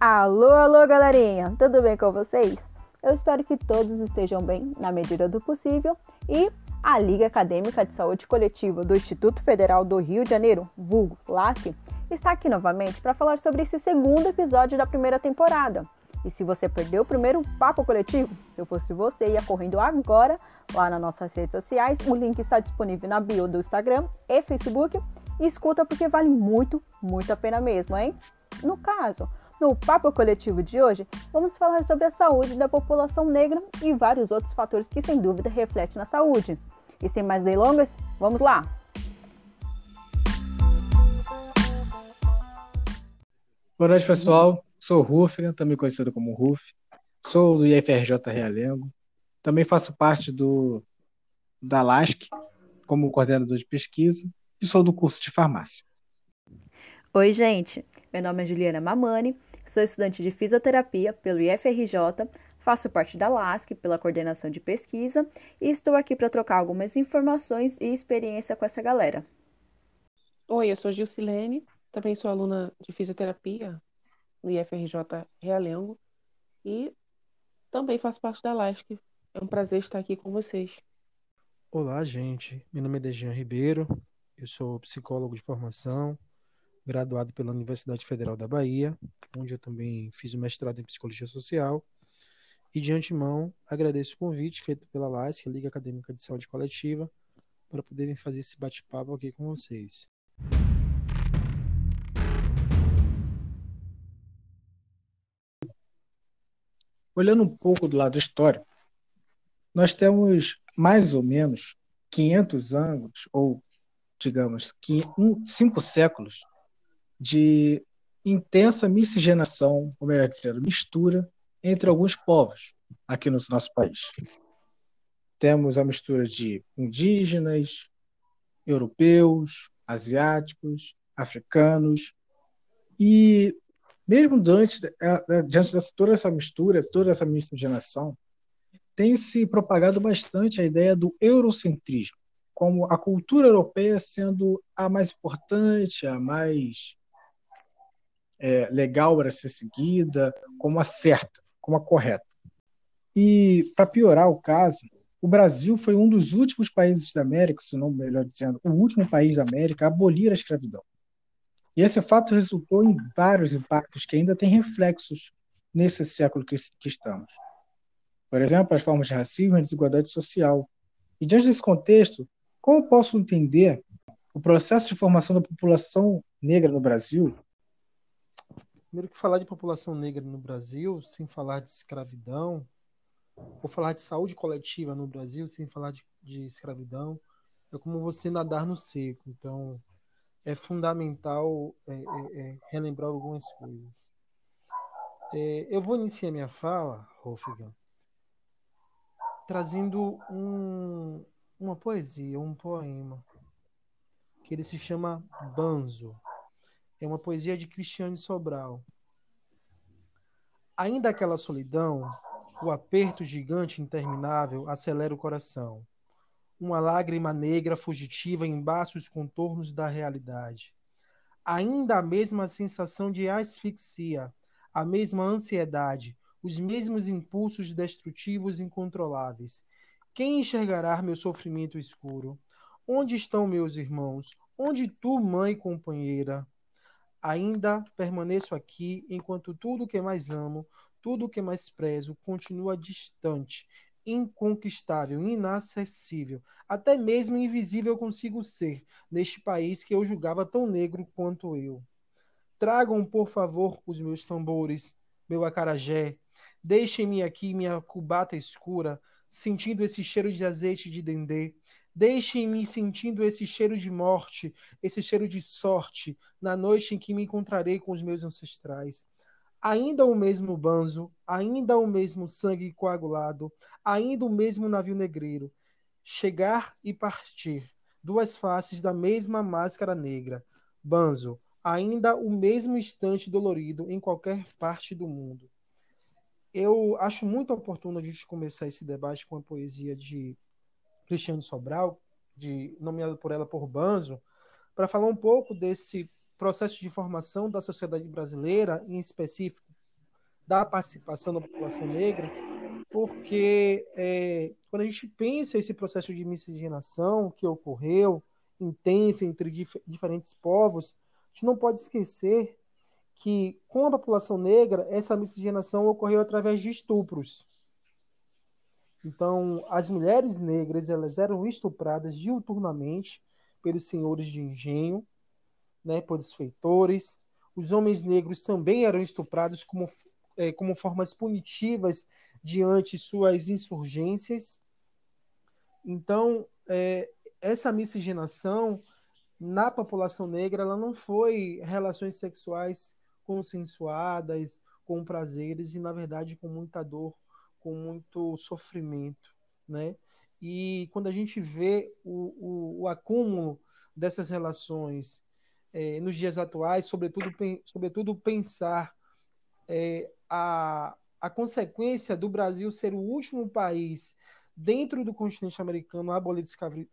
Alô, alô, galerinha! Tudo bem com vocês? Eu espero que todos estejam bem, na medida do possível, e a Liga Acadêmica de Saúde Coletiva do Instituto Federal do Rio de Janeiro, vulgo LASC, está aqui novamente para falar sobre esse segundo episódio da primeira temporada. E se você perdeu o primeiro papo coletivo, se eu fosse você, ia correndo agora lá nas nossas redes sociais. O link está disponível na bio do Instagram e Facebook. E escuta porque vale muito, muito a pena mesmo, hein? No caso, no Papo Coletivo de hoje, vamos falar sobre a saúde da população negra e vários outros fatores que, sem dúvida, refletem na saúde. E sem mais delongas, vamos lá! Boa noite, pessoal. Sou o Ruf, também conhecido como Ruf. Sou do IFRJ Realengo. Também faço parte do da LASC como coordenador de pesquisa e sou do curso de farmácia. Oi, gente. Meu nome é Juliana Mamani Sou estudante de fisioterapia pelo IFRJ, faço parte da LASC pela coordenação de pesquisa e estou aqui para trocar algumas informações e experiência com essa galera. Oi, eu sou Gilcilene, também sou aluna de fisioterapia no IFRJ Realengo e também faço parte da LASC. É um prazer estar aqui com vocês. Olá, gente. Meu nome é Dejan Ribeiro, eu sou psicólogo de formação, graduado pela Universidade Federal da Bahia, onde eu também fiz o mestrado em Psicologia Social. E de antemão, agradeço o convite feito pela LASC, Liga Acadêmica de Saúde Coletiva, para poderem fazer esse bate-papo aqui com vocês. Olhando um pouco do lado histórico, nós temos mais ou menos 500 anos, ou digamos, cinco séculos de intensa miscigenação, ou melhor dizendo, mistura entre alguns povos aqui no nosso país. Temos a mistura de indígenas, europeus, asiáticos, africanos, e mesmo diante, diante de toda essa mistura, toda essa miscigenação, tem se propagado bastante a ideia do eurocentrismo, como a cultura europeia sendo a mais importante, a mais é, legal para ser seguida, como a certa, como a correta. E, para piorar o caso, o Brasil foi um dos últimos países da América, se não melhor dizendo, o último país da América a abolir a escravidão. E esse fato resultou em vários impactos que ainda têm reflexos nesse século que, que estamos. Por exemplo, as formas de racismo e desigualdade social. E diante desse contexto, como posso entender o processo de formação da população negra no Brasil Primeiro que falar de população negra no Brasil, sem falar de escravidão, ou falar de saúde coletiva no Brasil, sem falar de, de escravidão, é como você nadar no seco. Então, é fundamental é, é, é, relembrar algumas coisas. É, eu vou iniciar minha fala, Wolfgang, trazendo um, uma poesia, um poema, que ele se chama Banzo. É uma poesia de Cristiane Sobral. Ainda aquela solidão, o aperto gigante interminável acelera o coração. Uma lágrima negra fugitiva embaça os contornos da realidade. Ainda a mesma sensação de asfixia, a mesma ansiedade, os mesmos impulsos destrutivos incontroláveis. Quem enxergará meu sofrimento escuro? Onde estão meus irmãos? Onde tu, mãe companheira? Ainda permaneço aqui enquanto tudo que mais amo, tudo que mais prezo continua distante, inconquistável, inacessível, até mesmo invisível consigo ser, neste país que eu julgava tão negro quanto eu. Tragam, por favor, os meus tambores, meu acarajé. Deixem-me aqui minha cubata escura, sentindo esse cheiro de azeite de dendê, Deixem-me sentindo esse cheiro de morte, esse cheiro de sorte, na noite em que me encontrarei com os meus ancestrais. Ainda o mesmo banzo, ainda o mesmo sangue coagulado, ainda o mesmo navio negreiro. Chegar e partir, duas faces da mesma máscara negra. Banzo, ainda o mesmo instante dolorido em qualquer parte do mundo. Eu acho muito oportuno a gente começar esse debate com a poesia de Cristiano Sobral, de, nomeado por ela por Banzo, para falar um pouco desse processo de formação da sociedade brasileira, em específico da participação da população negra, porque é, quando a gente pensa esse processo de miscigenação que ocorreu, intenso entre dif diferentes povos, a gente não pode esquecer que com a população negra essa miscigenação ocorreu através de estupros. Então, as mulheres negras elas eram estupradas diuturnamente pelos senhores de engenho, né, pelos feitores. Os homens negros também eram estuprados como, é, como formas punitivas diante suas insurgências. Então, é, essa miscigenação na população negra ela não foi relações sexuais consensuadas, com prazeres e, na verdade, com muita dor, com muito sofrimento, né? E quando a gente vê o, o, o acúmulo dessas relações é, nos dias atuais, sobretudo, sobretudo pensar é, a, a consequência do Brasil ser o último país dentro do continente americano a abolir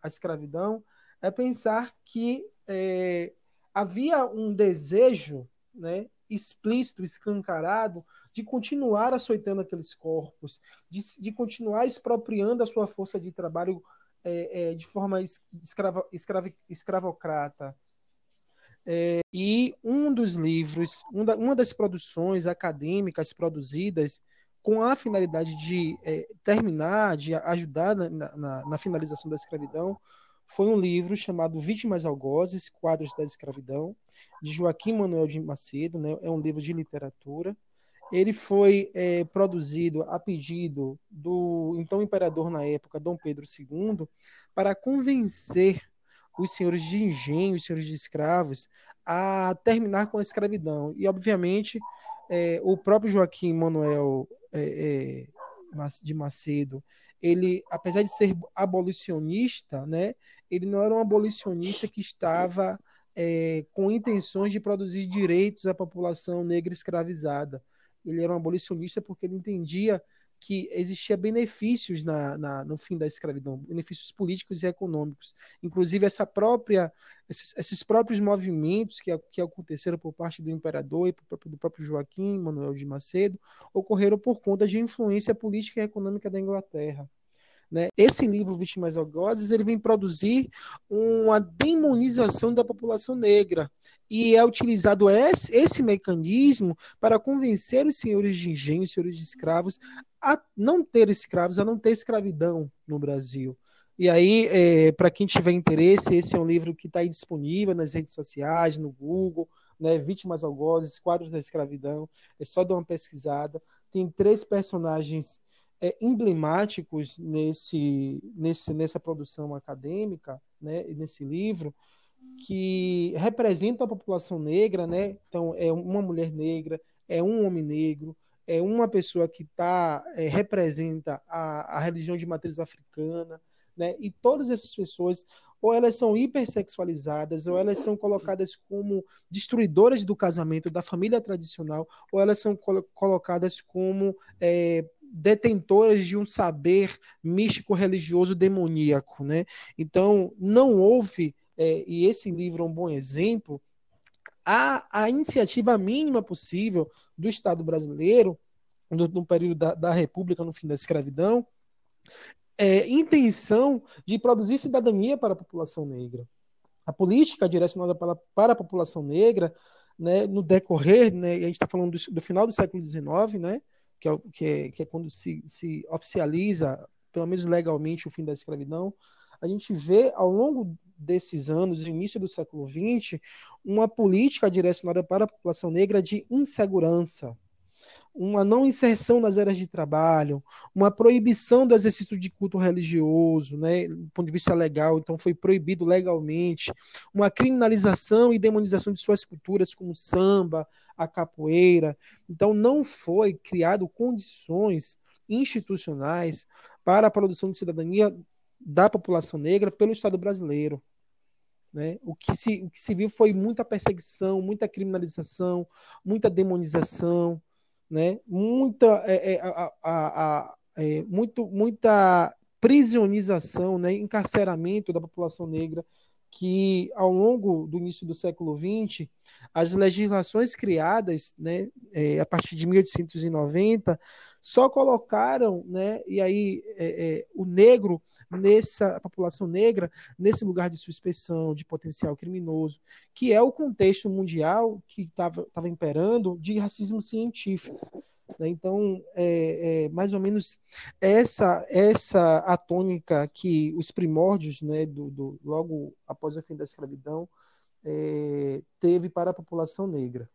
a escravidão, é pensar que é, havia um desejo né, explícito, escancarado, de continuar açoitando aqueles corpos, de, de continuar expropriando a sua força de trabalho é, é, de forma escrava, escravocrata. É, e um dos livros, um da, uma das produções acadêmicas produzidas com a finalidade de é, terminar, de ajudar na, na, na, finalização da escravidão, foi um livro chamado Vítimas Algozes, Quadros da Escravidão, de Joaquim Manuel de Macedo, né? é um livro de literatura, ele foi é, produzido a pedido do então imperador na época, Dom Pedro II, para convencer os senhores de engenho, os senhores de escravos, a terminar com a escravidão. E, obviamente, é, o próprio Joaquim Manuel é, é de Macedo, ele, apesar de ser abolicionista, né, ele não era um abolicionista que estava é, com intenções de produzir direitos à população negra escravizada ele era um abolicionista porque ele entendia que existia benefícios na, na, no fim da escravidão, benefícios políticos e econômicos. Inclusive essa própria, esses, esses próprios movimentos que, que aconteceram por parte do imperador e do próprio Joaquim Manuel de Macedo ocorreram por conta de influência política e econômica da Inglaterra. Né? Esse livro, Vítimas Algozes, ele vem produzir uma demonização da população negra e é utilizado esse, esse mecanismo para convencer os senhores de engenho, os senhores de escravos, a não ter escravos, a não ter escravidão no Brasil. E aí, é, para quem tiver interesse, esse é um livro que está disponível nas redes sociais, no Google, né, Vítimas Algozes, Quadros da Escravidão. É só dar uma pesquisada. Tem três personagens é, emblemáticos nesse, nesse, nessa produção acadêmica, né, nesse livro, que representam a população negra, né? Então, é uma mulher negra, é um homem negro, é uma pessoa que tá, é, representa a, a religião de matriz africana, né? E todas essas pessoas, ou elas são hipersexualizadas, ou elas são colocadas como destruidoras do casamento, da família tradicional, ou elas são colo colocadas como é, detentoras de um saber místico religioso demoníaco, né? Então não houve é, e esse livro é um bom exemplo a, a iniciativa mínima possível do Estado brasileiro no, no período da, da, República, no fim da escravidão, é, intenção de produzir cidadania para a população negra. A política direcionada para, para a população negra, né, no decorrer, né, a gente está falando do, do, final do século XIX, né, que é, que é, que é quando se, se oficializa, pelo menos legalmente, o fim da escravidão, a gente vê ao longo desses anos, início do século XX, uma política direcionada para a população negra de insegurança, uma não inserção nas áreas de trabalho, uma proibição do exercício de culto religioso, né, do ponto de vista legal, então foi proibido legalmente, uma criminalização e demonização de suas culturas como samba, a capoeira. Então não foi criado condições institucionais para a produção de cidadania da população negra pelo Estado brasileiro. Né? O, que se, o que se viu foi muita perseguição, muita criminalização, muita demonização, né? muita, é, é, a, a, é, muito, muita prisionização, né? encarceramento da população negra que ao longo do início do século XX, as legislações criadas, né, é, a partir de 1890, só colocaram, né, e aí é, é, o negro nessa população negra nesse lugar de suspeição, de potencial criminoso, que é o contexto mundial que estava imperando de racismo científico. Né? Então, é, é, mais ou menos essa essa a tônica que os primórdios, né, do, do logo após o fim da escravidão, é, teve para a população negra.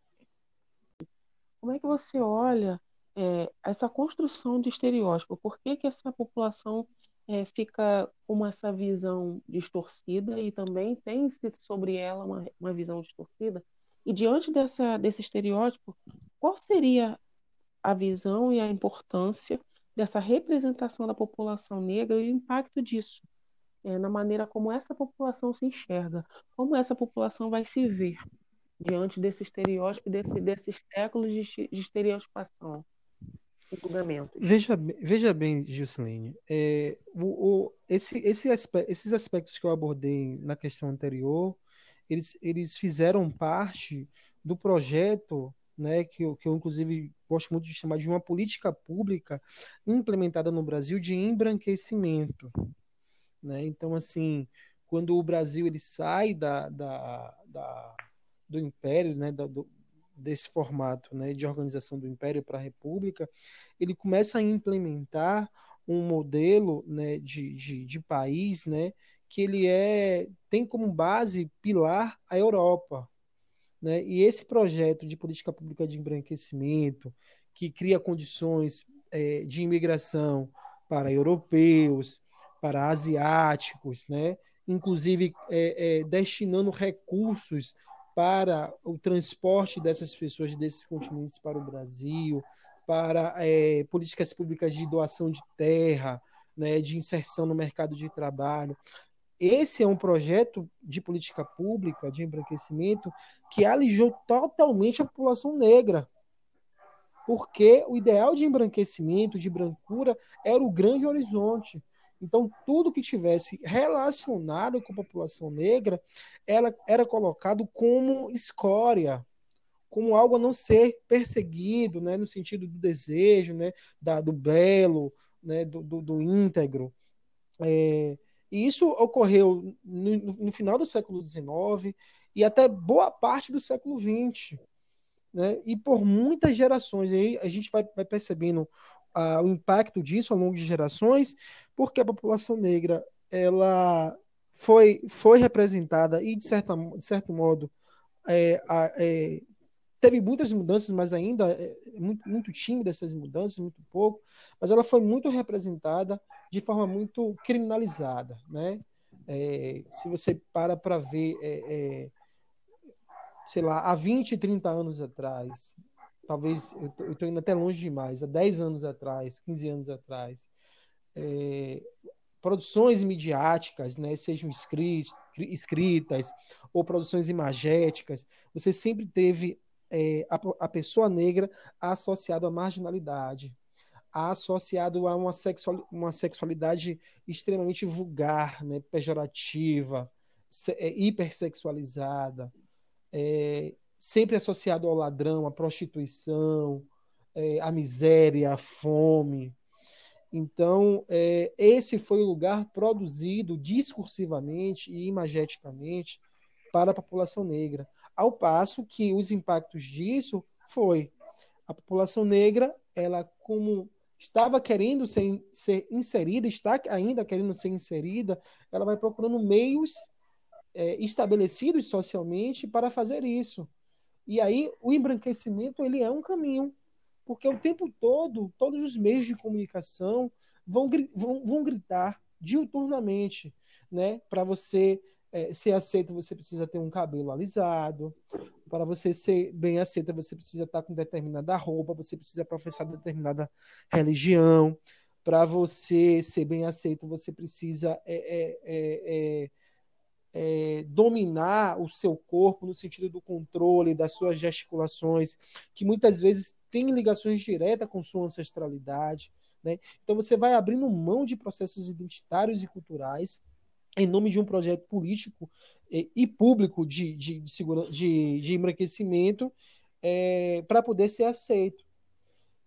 Como é que você olha é, essa construção de estereótipo? Por que, que essa população é, fica com essa visão distorcida e também tem sobre ela uma, uma visão distorcida? E diante dessa, desse estereótipo, qual seria a visão e a importância dessa representação da população negra e o impacto disso é, na maneira como essa população se enxerga, como essa população vai se ver diante desse estereótipo, desse, desses séculos de, de estereotipação julgamentos. Veja, veja bem, Jusceline, é, o, o, esse, esse esses aspectos que eu abordei na questão anterior, eles, eles fizeram parte do projeto né, que, eu, que eu inclusive gosto muito de chamar de uma política pública implementada no Brasil de embranquecimento. Né? Então, assim, quando o Brasil ele sai da, da, da do império, né, da, do, desse formato né, de organização do império para a república, ele começa a implementar um modelo né, de, de, de país né, que ele é tem como base pilar a Europa, né? E esse projeto de política pública de embranquecimento, que cria condições é, de imigração para europeus, para asiáticos, né? inclusive é, é, destinando recursos para o transporte dessas pessoas desses continentes para o Brasil, para é, políticas públicas de doação de terra, né, de inserção no mercado de trabalho. Esse é um projeto de política pública, de embranquecimento, que alijou totalmente a população negra. Porque o ideal de embranquecimento, de brancura, era o grande horizonte. Então, tudo que tivesse relacionado com a população negra ela era colocado como escória, como algo a não ser perseguido, né, no sentido do desejo, né, da, do belo, né, do, do, do íntegro. É, e isso ocorreu no, no final do século XIX e até boa parte do século XX. Né? E por muitas gerações. aí a gente vai, vai percebendo uh, o impacto disso ao longo de gerações, porque a população negra ela foi, foi representada e, de, certa, de certo modo, é, é, teve muitas mudanças, mas ainda é, é muito, muito tímida essas mudanças, muito pouco, mas ela foi muito representada de forma muito criminalizada, né? É, se você para para ver, é, sei lá, há 20, 30 anos atrás, talvez, eu estou indo até longe demais, há 10 anos atrás, 15 anos atrás, é, produções midiáticas, né, sejam escritas ou produções imagéticas, você sempre teve é, a, a, pessoa negra associada à marginalidade, associado a uma, sexual, uma sexualidade extremamente vulgar, né, pejorativa, é, hipersexualizada, é, sempre associado ao ladrão, à prostituição, é, à miséria, à fome. Então, é, esse foi o lugar produzido discursivamente e imageticamente para a população negra. Ao passo que os impactos disso foi a população negra, ela como estava querendo ser, ser inserida, está ainda querendo ser inserida, ela vai procurando meios é, estabelecidos socialmente para fazer isso. E aí o embranquecimento ele é um caminho, porque o tempo todo, todos os meios de comunicação vão, vão, vão gritar diuturnamente, né, para você é, ser aceito, você precisa ter um cabelo alisado. Para você ser bem aceita, você precisa estar com determinada roupa, você precisa professar determinada religião. Para você ser bem aceito, você precisa é, é, é, é, dominar o seu corpo no sentido do controle das suas gesticulações, que muitas vezes tem ligações diretas com sua ancestralidade. Né? Então você vai abrindo mão de processos identitários e culturais em nome de um projeto político e, e público de, de, de, segura, de, de enriquecimento é, para poder ser aceito.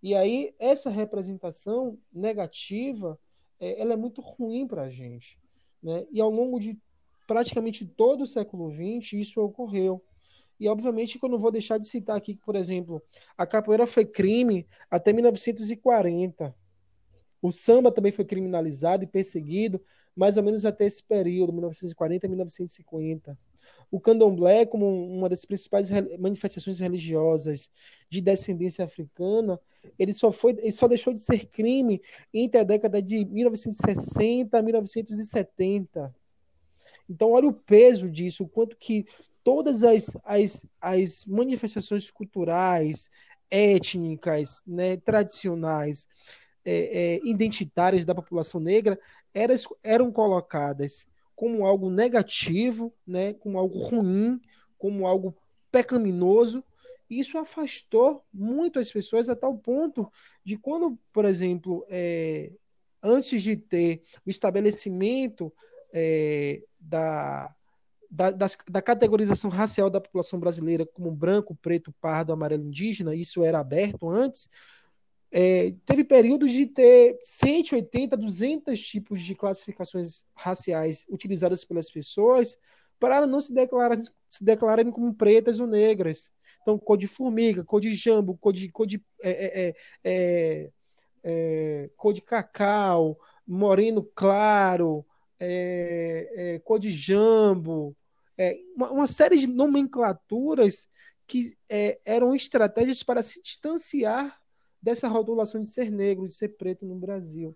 E aí, essa representação negativa, é, ela é muito ruim para a gente. Né? E ao longo de praticamente todo o século XX, isso ocorreu. E, obviamente, que eu não vou deixar de citar aqui que, por exemplo, a capoeira foi crime até 1940. O samba também foi criminalizado e perseguido mais ou menos até esse período, 1940 a 1950. O candomblé, como uma das principais manifestações religiosas de descendência africana, ele só, foi, ele só deixou de ser crime entre a década de 1960 a 1970. Então, olha o peso disso, o quanto que todas as, as, as manifestações culturais, étnicas, né, tradicionais, é, é, identitárias da população negra eram, eram colocadas como algo negativo, né, como algo ruim, como algo pecaminoso. Isso afastou muito as pessoas a tal ponto de quando, por exemplo, é, antes de ter o estabelecimento é, da, da, da, categorização racial da população brasileira como branco, preto, pardo, amarelo, indígena, isso era aberto antes, é, teve períodos de ter 180, 200 tipos de classificações raciais utilizadas pelas pessoas para não se, declarar, se declararem como pretas ou negras. Então, cor de formiga, cor de jambo, cor de, cor de, é, é, é, é, é cor de cacau, moreno claro, é, é, cor de jambo, é, uma, uma, série de nomenclaturas que é, eram estratégias para se distanciar dessa rotulação de ser negro, de ser preto no Brasil.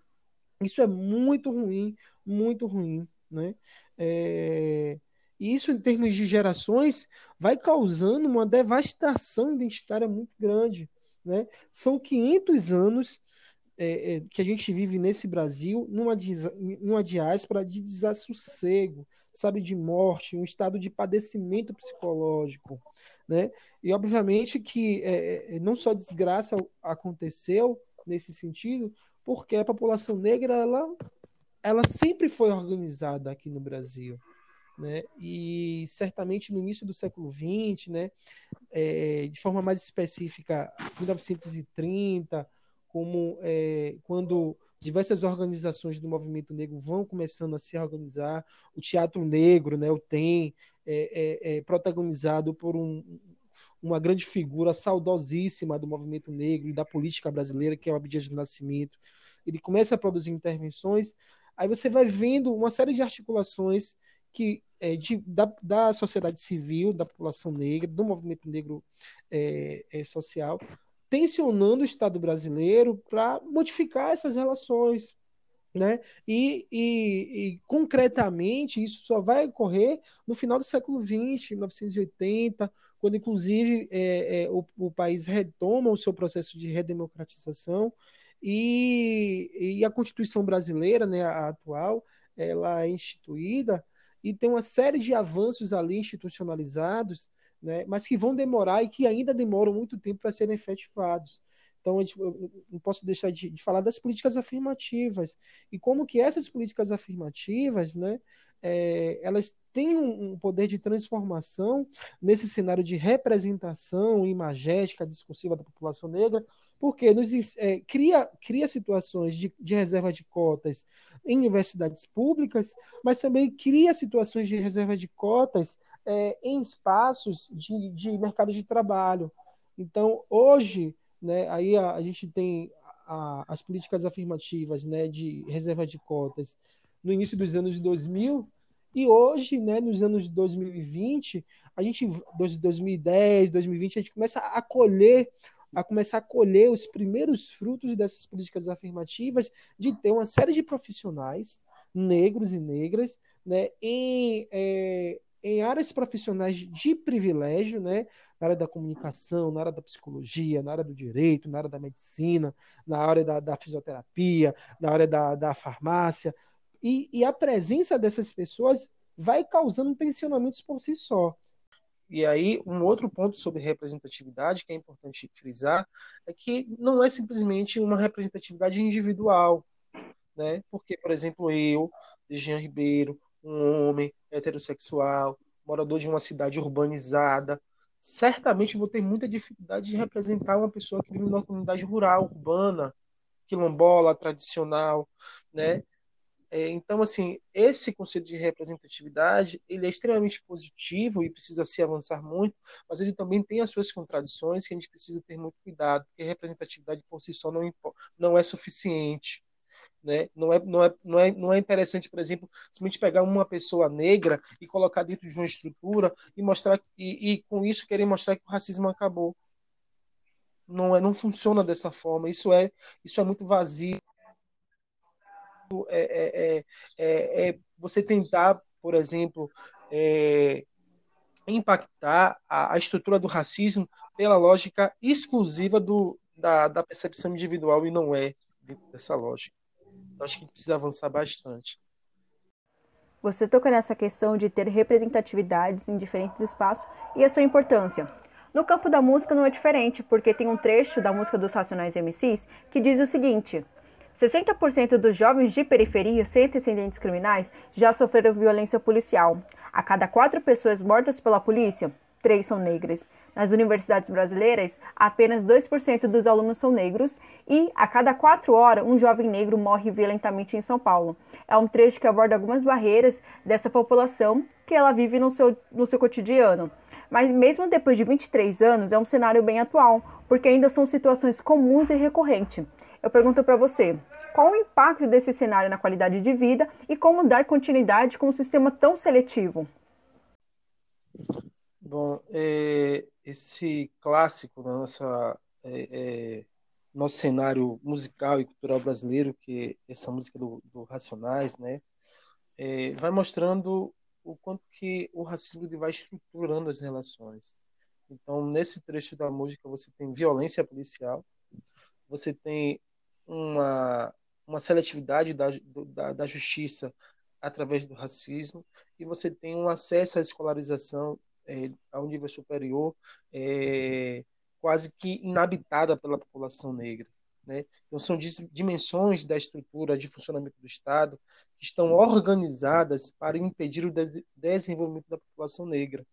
Isso é muito ruim, muito ruim, né? É... E isso, em termos de gerações, vai causando uma devastação identitária muito grande. Né? São 500 anos é, é, que a gente vive nesse Brasil numa, numa diáspora de desassossego, sabe, de morte, um estado de padecimento psicológico, né? E obviamente que é, é, não só desgraça aconteceu nesse sentido, porque a população negra ela, ela sempre foi organizada aqui no Brasil. Né? E certamente no início do século XX, né, é, de forma mais específica, 1930, como é, quando diversas organizações do movimento negro vão começando a se organizar, o Teatro Negro, né, o TEM, é, é, é protagonizado por um, uma grande figura saudosíssima do movimento negro e da política brasileira, que é o Abdias do Nascimento. Ele começa a produzir intervenções, aí você vai vendo uma série de articulações que é, de, da, da sociedade civil, da população negra, do movimento negro é, é, social, tensionando o Estado brasileiro para modificar essas relações. Né? E, e, e, concretamente isso só vai ocorrer no final do século XX, 1980, quando inclusive é, é, o, o, país retoma o seu processo de redemocratização e, e a Constituição brasileira, né, a atual, ela é instituída e tem uma série de avanços ali institucionalizados né, mas que vão demorar e que ainda demoram muito tempo para serem efetivados. Então, eu não posso deixar de, de, falar das políticas afirmativas e como que essas políticas afirmativas, né, é, elas têm um, um, poder de transformação nesse cenário de representação imagética, discursiva da população negra, porque nos é, cria, cria situações de, de reserva de cotas em universidades públicas, mas também cria situações de reserva de cotas é, em espaços de, de mercado de trabalho. Então, hoje, né, aí a, a gente tem a, as políticas afirmativas né, de reserva de cotas no início dos anos 2000, e hoje, né, nos anos 2020, a gente 2010, 2020, a gente começa a colher a começar a colher os primeiros frutos dessas políticas afirmativas de ter uma série de profissionais negros e negras né, em, é, em áreas profissionais de privilégio, né? na área da comunicação, na área da psicologia, na área do direito, na área da medicina, na área da, da fisioterapia, na área da, da farmácia. E, e, a presença dessas pessoas vai causando tensionamentos por si só. E aí, um outro ponto sobre representatividade que é importante frisar é que não é simplesmente uma representatividade individual, né? Porque, por exemplo, eu, Jean Ribeiro, um homem heterossexual, morador de uma cidade urbanizada, certamente vou ter muita dificuldade de representar uma pessoa que vive numa comunidade rural, urbana, quilombola, tradicional, né? É, então, assim, esse conceito de representatividade, ele é extremamente positivo e precisa se avançar muito, mas ele também tem as suas contradições que a gente precisa ter muito cuidado, porque representatividade por si só não, não é suficiente. Né? Não, é, não, é, não, é, não é interessante, por exemplo, simplesmente pegar uma pessoa negra e colocar dentro de uma estrutura e mostrar e, e com isso querer mostrar que o racismo acabou. Não, é, não funciona dessa forma. Isso é, isso é muito vazio é, é, é, é você tentar, por exemplo, é, impactar a, a, estrutura do racismo pela lógica exclusiva do, da, da percepção individual e não é dessa lógica. Então, acho que precisa avançar bastante. Você toca nessa questão de ter representatividades em diferentes espaços e a sua importância. No campo da música não é diferente, porque tem um trecho da música dos Racionais MCs que diz o seguinte: 60% dos jovens de periferia sem antecedentes criminais já sofreram violência policial. A cada quatro pessoas mortas pela polícia, três são negras. Nas universidades brasileiras, apenas 2% dos alunos são negros e, a cada quatro horas, um jovem negro morre violentamente em São Paulo. É um trecho que aborda algumas barreiras dessa população que ela vive no seu, no seu cotidiano. Mas, mesmo depois de 23 anos, é um cenário bem atual, porque ainda são situações comuns e recorrentes. Eu pergunto para você, qual o impacto desse cenário na qualidade de vida e como dar continuidade com um sistema tão seletivo? Bom, é, esse clássico da nossa é, é, nosso cenário musical e cultural brasileiro, que é essa música do, do Racionais, né, é, vai mostrando o quanto que o racismo vai estruturando as relações. Então, nesse trecho da música, você tem violência policial, você tem uma, uma seletividade da, da, da justiça através do racismo e você tem um acesso à escolarização é, a um nível superior é, quase que inabitada pela população negra. Né? Então, são dimensões da estrutura de funcionamento do Estado que estão organizadas para impedir o de desenvolvimento da população negra.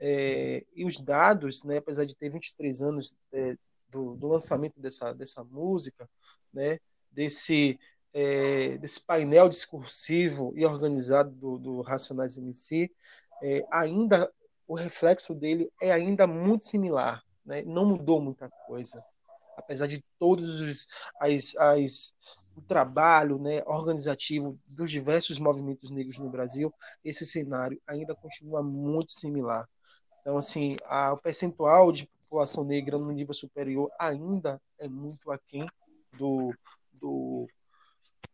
É, e os dados, né, apesar de ter 23 anos é, do, do, lançamento dessa, dessa música, né, desse, é, desse painel discursivo e organizado do, do Racionais MC, é, ainda o reflexo dele é ainda muito similar, né? não mudou muita coisa, apesar de todos os as, as, o trabalho né, organizativo dos diversos movimentos negros no Brasil, esse cenário ainda continua muito similar. Então, assim, a, o percentual de população negra no nível superior ainda é muito aquém do, do,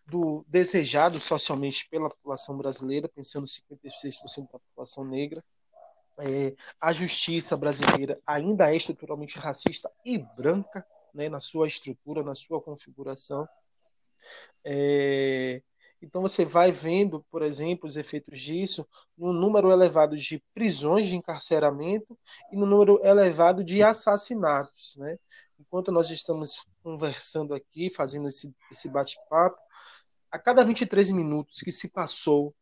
do desejado socialmente pela população brasileira, pensando 56% da população negra. É, a justiça brasileira ainda é estruturalmente racista e branca, né, na sua estrutura, na sua configuração. É, então você vai vendo, por exemplo, os efeitos disso no número elevado de prisões de encarceramento e no número elevado de assassinatos. Né? enquanto nós estamos conversando aqui, fazendo esse, esse bate-papo, a cada 23 minutos que se passou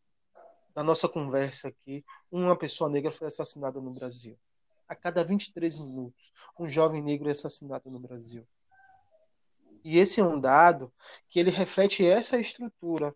da nossa conversa aqui, uma pessoa negra foi assassinada no Brasil. A cada 23 minutos, um jovem negro é assassinado no Brasil. E esse é um dado que ele reflete essa estrutura,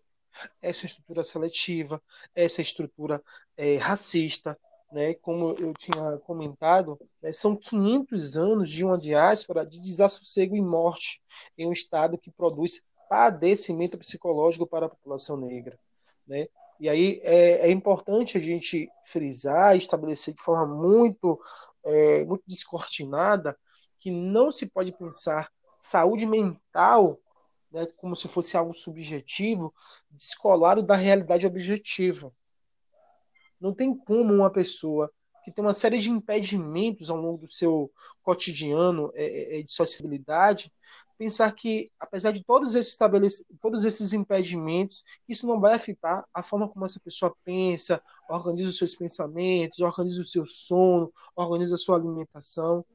essa estrutura seletiva, essa estrutura é, racista, né, como eu tinha comentado, né, são 500 anos de uma diáspora de desassossego e morte em um Estado que produz padecimento psicológico para a população negra. Né? E aí é, é importante a gente frisar estabelecer de forma muito, é, muito descortinada que não se pode pensar saúde mental né, como se fosse algo subjetivo, descolado da realidade objetiva. Não tem como uma pessoa que tem uma série de impedimentos ao longo do seu cotidiano é, é, é de sociabilidade, pensar que, apesar de todos esses, todos esses impedimentos, isso não vai afetar a forma como essa pessoa pensa, organiza os seus pensamentos, organiza o seu sono, organiza a sua alimentação.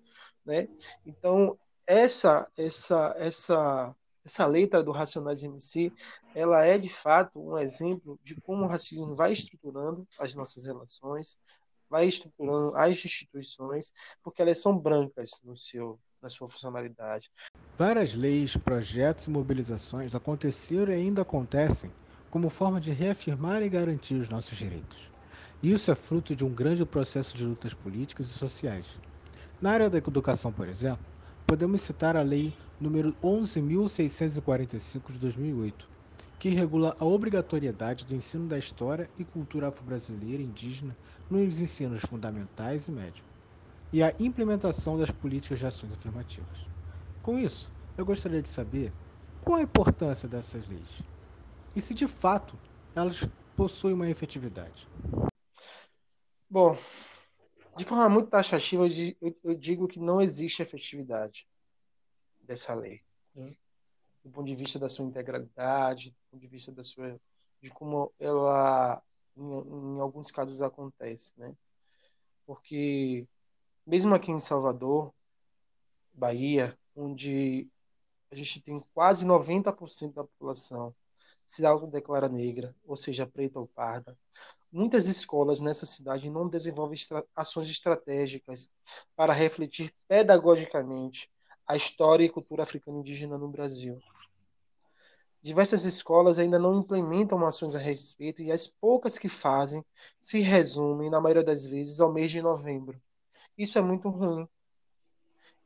Né? Então, essa, essa, essa, essa letra do Racionais MC, ela é de fato um exemplo de como o racismo vai estruturando as nossas relações, vai estruturando as instituições, porque elas são brancas no seu na sua funcionalidade. Várias leis, projetos e mobilizações aconteceram e ainda acontecem como forma de reafirmar e garantir os nossos direitos. Isso é fruto de um grande processo de lutas políticas e sociais. Na área da educação, por exemplo, podemos citar a Lei número 11.645 de 2008, que regula a obrigatoriedade do ensino da história e cultura afro-brasileira indígena nos ensinos fundamentais e médios, e a implementação das políticas de ações afirmativas. Com isso, eu gostaria de saber qual a importância dessas leis e se de fato elas possuem uma efetividade. Bom, de forma muito taxativa, eu digo que não existe efetividade dessa lei, né? Do ponto de vista da sua integralidade, do ponto de vista da sua, de como ela, em, em alguns casos, acontece, né? Porque mesmo aqui em Salvador, Bahia, onde a gente tem quase 90% da população se autodeclara negra, ou seja, preta ou parda, Muitas escolas nessa cidade não desenvolvem estra ações estratégicas para refletir pedagogicamente a história e cultura africana indígena no Brasil. Diversas escolas ainda não implementam ações a respeito e as poucas que fazem se resumem, na maioria das vezes, ao mês de novembro. Isso é muito ruim.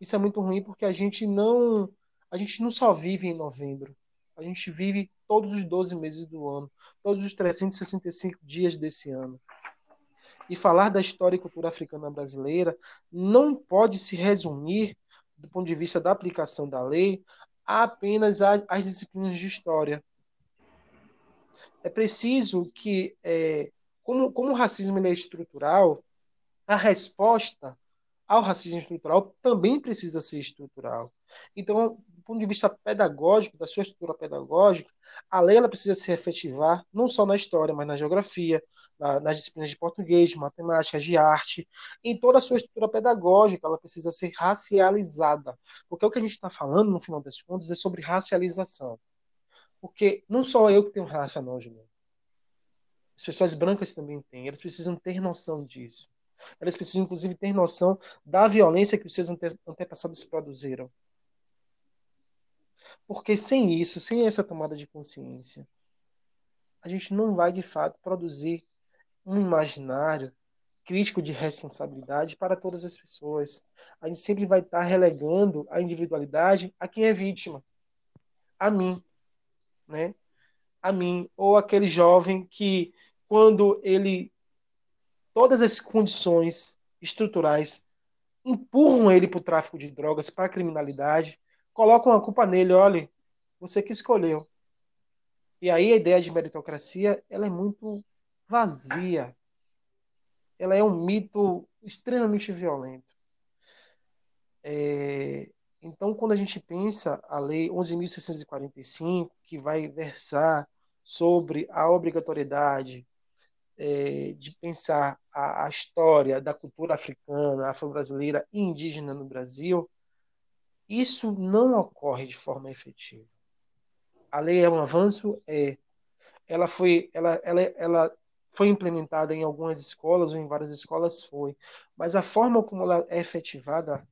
Isso é muito ruim porque a gente não a gente não só vive em novembro. A gente vive todos os 12 meses do ano, todos os 365 dias desse ano. E falar da história e cultura africana brasileira não pode se resumir, do ponto de vista da aplicação da lei, apenas as, as disciplinas de história. É preciso que, é, como, como o racismo é estrutural, a resposta ao racismo estrutural também precisa ser estrutural. Então, do ponto de vista pedagógico, da sua estrutura pedagógica, a lei ela precisa se efetivar não só na história, mas na geografia, na, nas disciplinas de português, de matemática, de arte, em toda a sua estrutura pedagógica, ela precisa ser racializada. Porque o que a gente está falando, no final das contas, é sobre racialização. Porque não só eu que tenho raça, não, Juliano. As pessoas brancas também têm, elas precisam ter noção disso. Elas precisam, inclusive, ter noção da violência que os seus antepassados produziram. Porque sem isso, sem essa tomada de consciência, a gente não vai de fato produzir um imaginário crítico de responsabilidade para todas as pessoas. A gente sempre vai estar relegando a individualidade a quem é vítima, a mim, né? A mim ou aquele jovem que quando ele todas as condições estruturais empurram ele para o tráfico de drogas, para a criminalidade, colocam a culpa nele, olha, você que escolheu. E aí a ideia de meritocracia, ela é muito vazia. Ela é um mito extremamente violento. É... Então, quando a gente pensa a lei 11.645, que vai versar sobre a obrigatoriedade é, de pensar a, a, história da cultura africana, afro-brasileira e indígena no Brasil, isso não ocorre de forma efetiva. A lei é um avanço, é. Ela foi, ela, ela, ela foi implementada em algumas escolas ou em várias escolas foi, mas a forma como ela é efetivada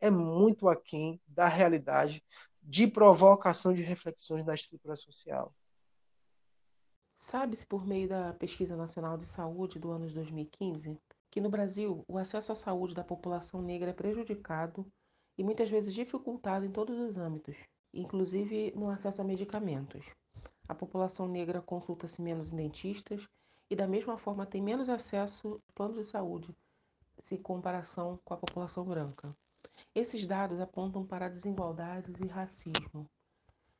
é muito aquém da realidade de provocação de reflexões na estrutura social. Sabe-se por meio da Pesquisa Nacional de Saúde do ano de 2015 que no Brasil o acesso à saúde da população negra é prejudicado e muitas vezes dificultado em todos os âmbitos, inclusive no acesso a medicamentos. A população negra consulta-se menos dentistas e, da mesma forma, tem menos acesso a planos de saúde se comparação com a população branca. Esses dados apontam para desigualdades e racismo.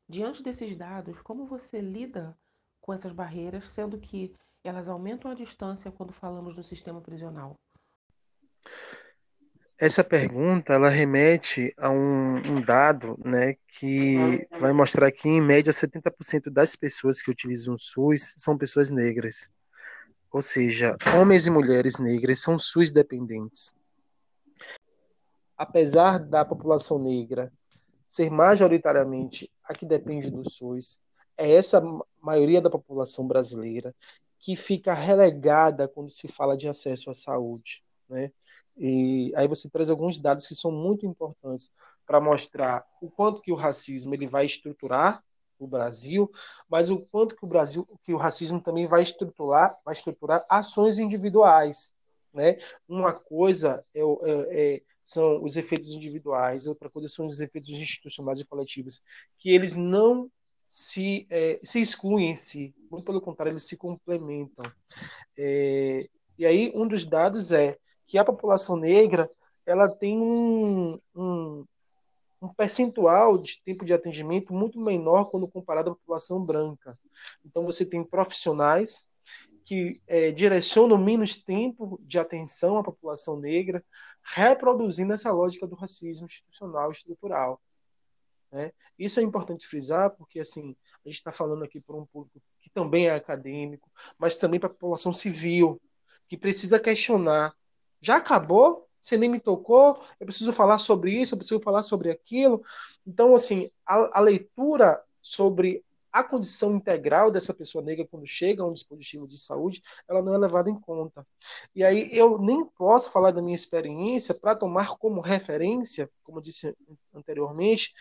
Diante desses dados, como você lida com essas barreiras, sendo que elas aumentam a distância quando falamos do sistema prisional? essa pergunta ela remete a um, um, dado né, que vai mostrar que, em média, 70% das pessoas que utilizam o SUS são pessoas negras. Ou seja, homens e mulheres negras são SUS dependentes. Apesar da população negra ser majoritariamente a que depende do SUS, é essa maioria da população brasileira que fica relegada quando se fala de acesso à saúde. Né? E aí você traz alguns dados que são muito importantes para mostrar o quanto que o racismo ele vai estruturar o Brasil, mas o quanto que o Brasil, que o racismo também vai estruturar, vai estruturar ações individuais, né? Uma coisa é, é, é, são os efeitos individuais, outra coisa são os efeitos institucionais e coletivos, que eles não se, é, se excluem em si, muito pelo contrário, eles se complementam. É, e aí um dos dados é que a população negra ela tem um, um, um percentual de tempo de atendimento muito menor quando comparado à população branca. Então, você tem profissionais que é, direcionam menos tempo de atenção à população negra, reproduzindo essa lógica do racismo institucional e estrutural. Né? Isso é importante frisar, porque assim a gente está falando aqui para um público que também é acadêmico, mas também para a população civil, que precisa questionar. Já acabou? Você nem me tocou, eu preciso falar sobre isso, eu preciso falar sobre aquilo. Então, assim, a, a leitura sobre a condição integral dessa pessoa negra quando chega a um dispositivo de saúde, ela não é levada em conta. E aí eu nem posso falar da minha experiência para tomar como referência, como disse anteriormente,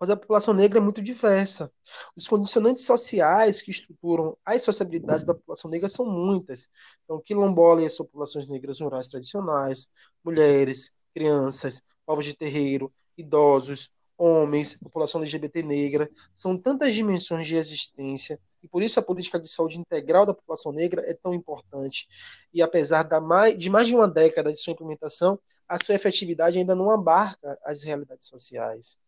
mas a população negra é muito diversa. Os condicionantes sociais que estruturam as sociabilidades da população negra são muitas. Então, quilombola e as populações negras rurais tradicionais, mulheres, crianças, povos de terreiro, idosos, homens, população LGBT negra, são tantas dimensões de existência e por isso a política de saúde integral da população negra é tão importante. E apesar de mais de uma década de sua implementação, a sua efetividade ainda não abarca as realidades sociais.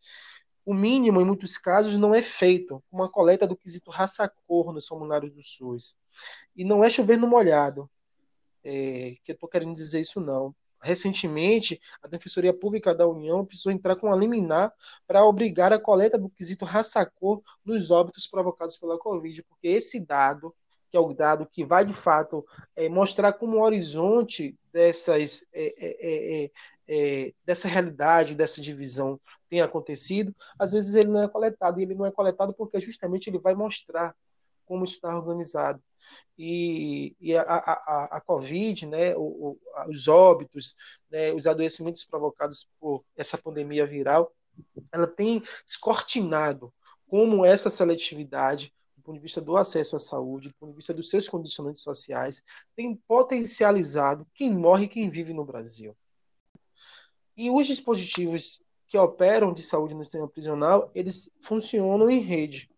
O mínimo, em muitos casos, não é feito, uma coleta do quesito raça-cor nos formulários do SUS. E não é chover no molhado, é, que eu estou querendo dizer isso não. Recentemente, a Defensoria Pública da União precisou entrar com uma liminar para obrigar a coleta do quesito raça-cor nos óbitos provocados pela Covid, porque esse dado, que é o dado que vai de fato é, mostrar como o horizonte dessas é, é, dessa realidade, dessa divisão tem acontecido, às vezes ele não é coletado, e ele não é coletado porque justamente ele vai mostrar como está organizado. E, e a, a, a, Covid, né, o, o, os óbitos, né, os adoecimentos provocados por essa pandemia viral, ela tem descortinado como essa seletividade, do ponto de vista do acesso à saúde, do ponto de vista dos seus condicionantes sociais, tem potencializado quem morre e quem vive no Brasil. E os dispositivos que operam de saúde no sistema prisional, eles funcionam em rede.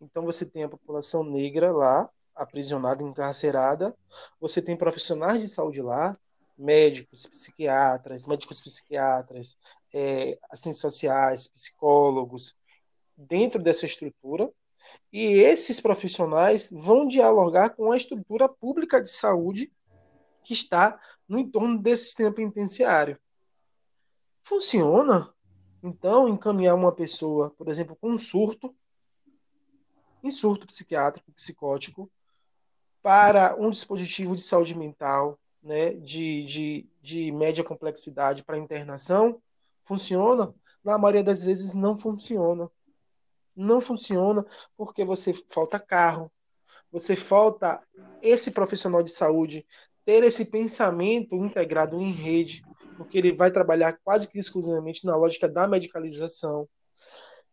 Então você tem a população negra lá, aprisionada, encarcerada, você tem profissionais de saúde lá, médicos, psiquiatras, médicos psiquiatras, é, assistentes sociais, psicólogos, dentro dessa estrutura, e esses profissionais vão dialogar com a estrutura pública de saúde que está no entorno desse sistema penitenciário. Funciona? Então, encaminhar uma pessoa, por exemplo, com um surto, em surto psiquiátrico, psicótico, para um dispositivo de saúde mental, né, de, de, de média complexidade para internação, funciona? Na maioria das vezes não funciona. Não funciona porque você falta carro, você falta esse profissional de saúde ter esse pensamento integrado em rede, porque ele vai trabalhar quase que exclusivamente na lógica da medicalização.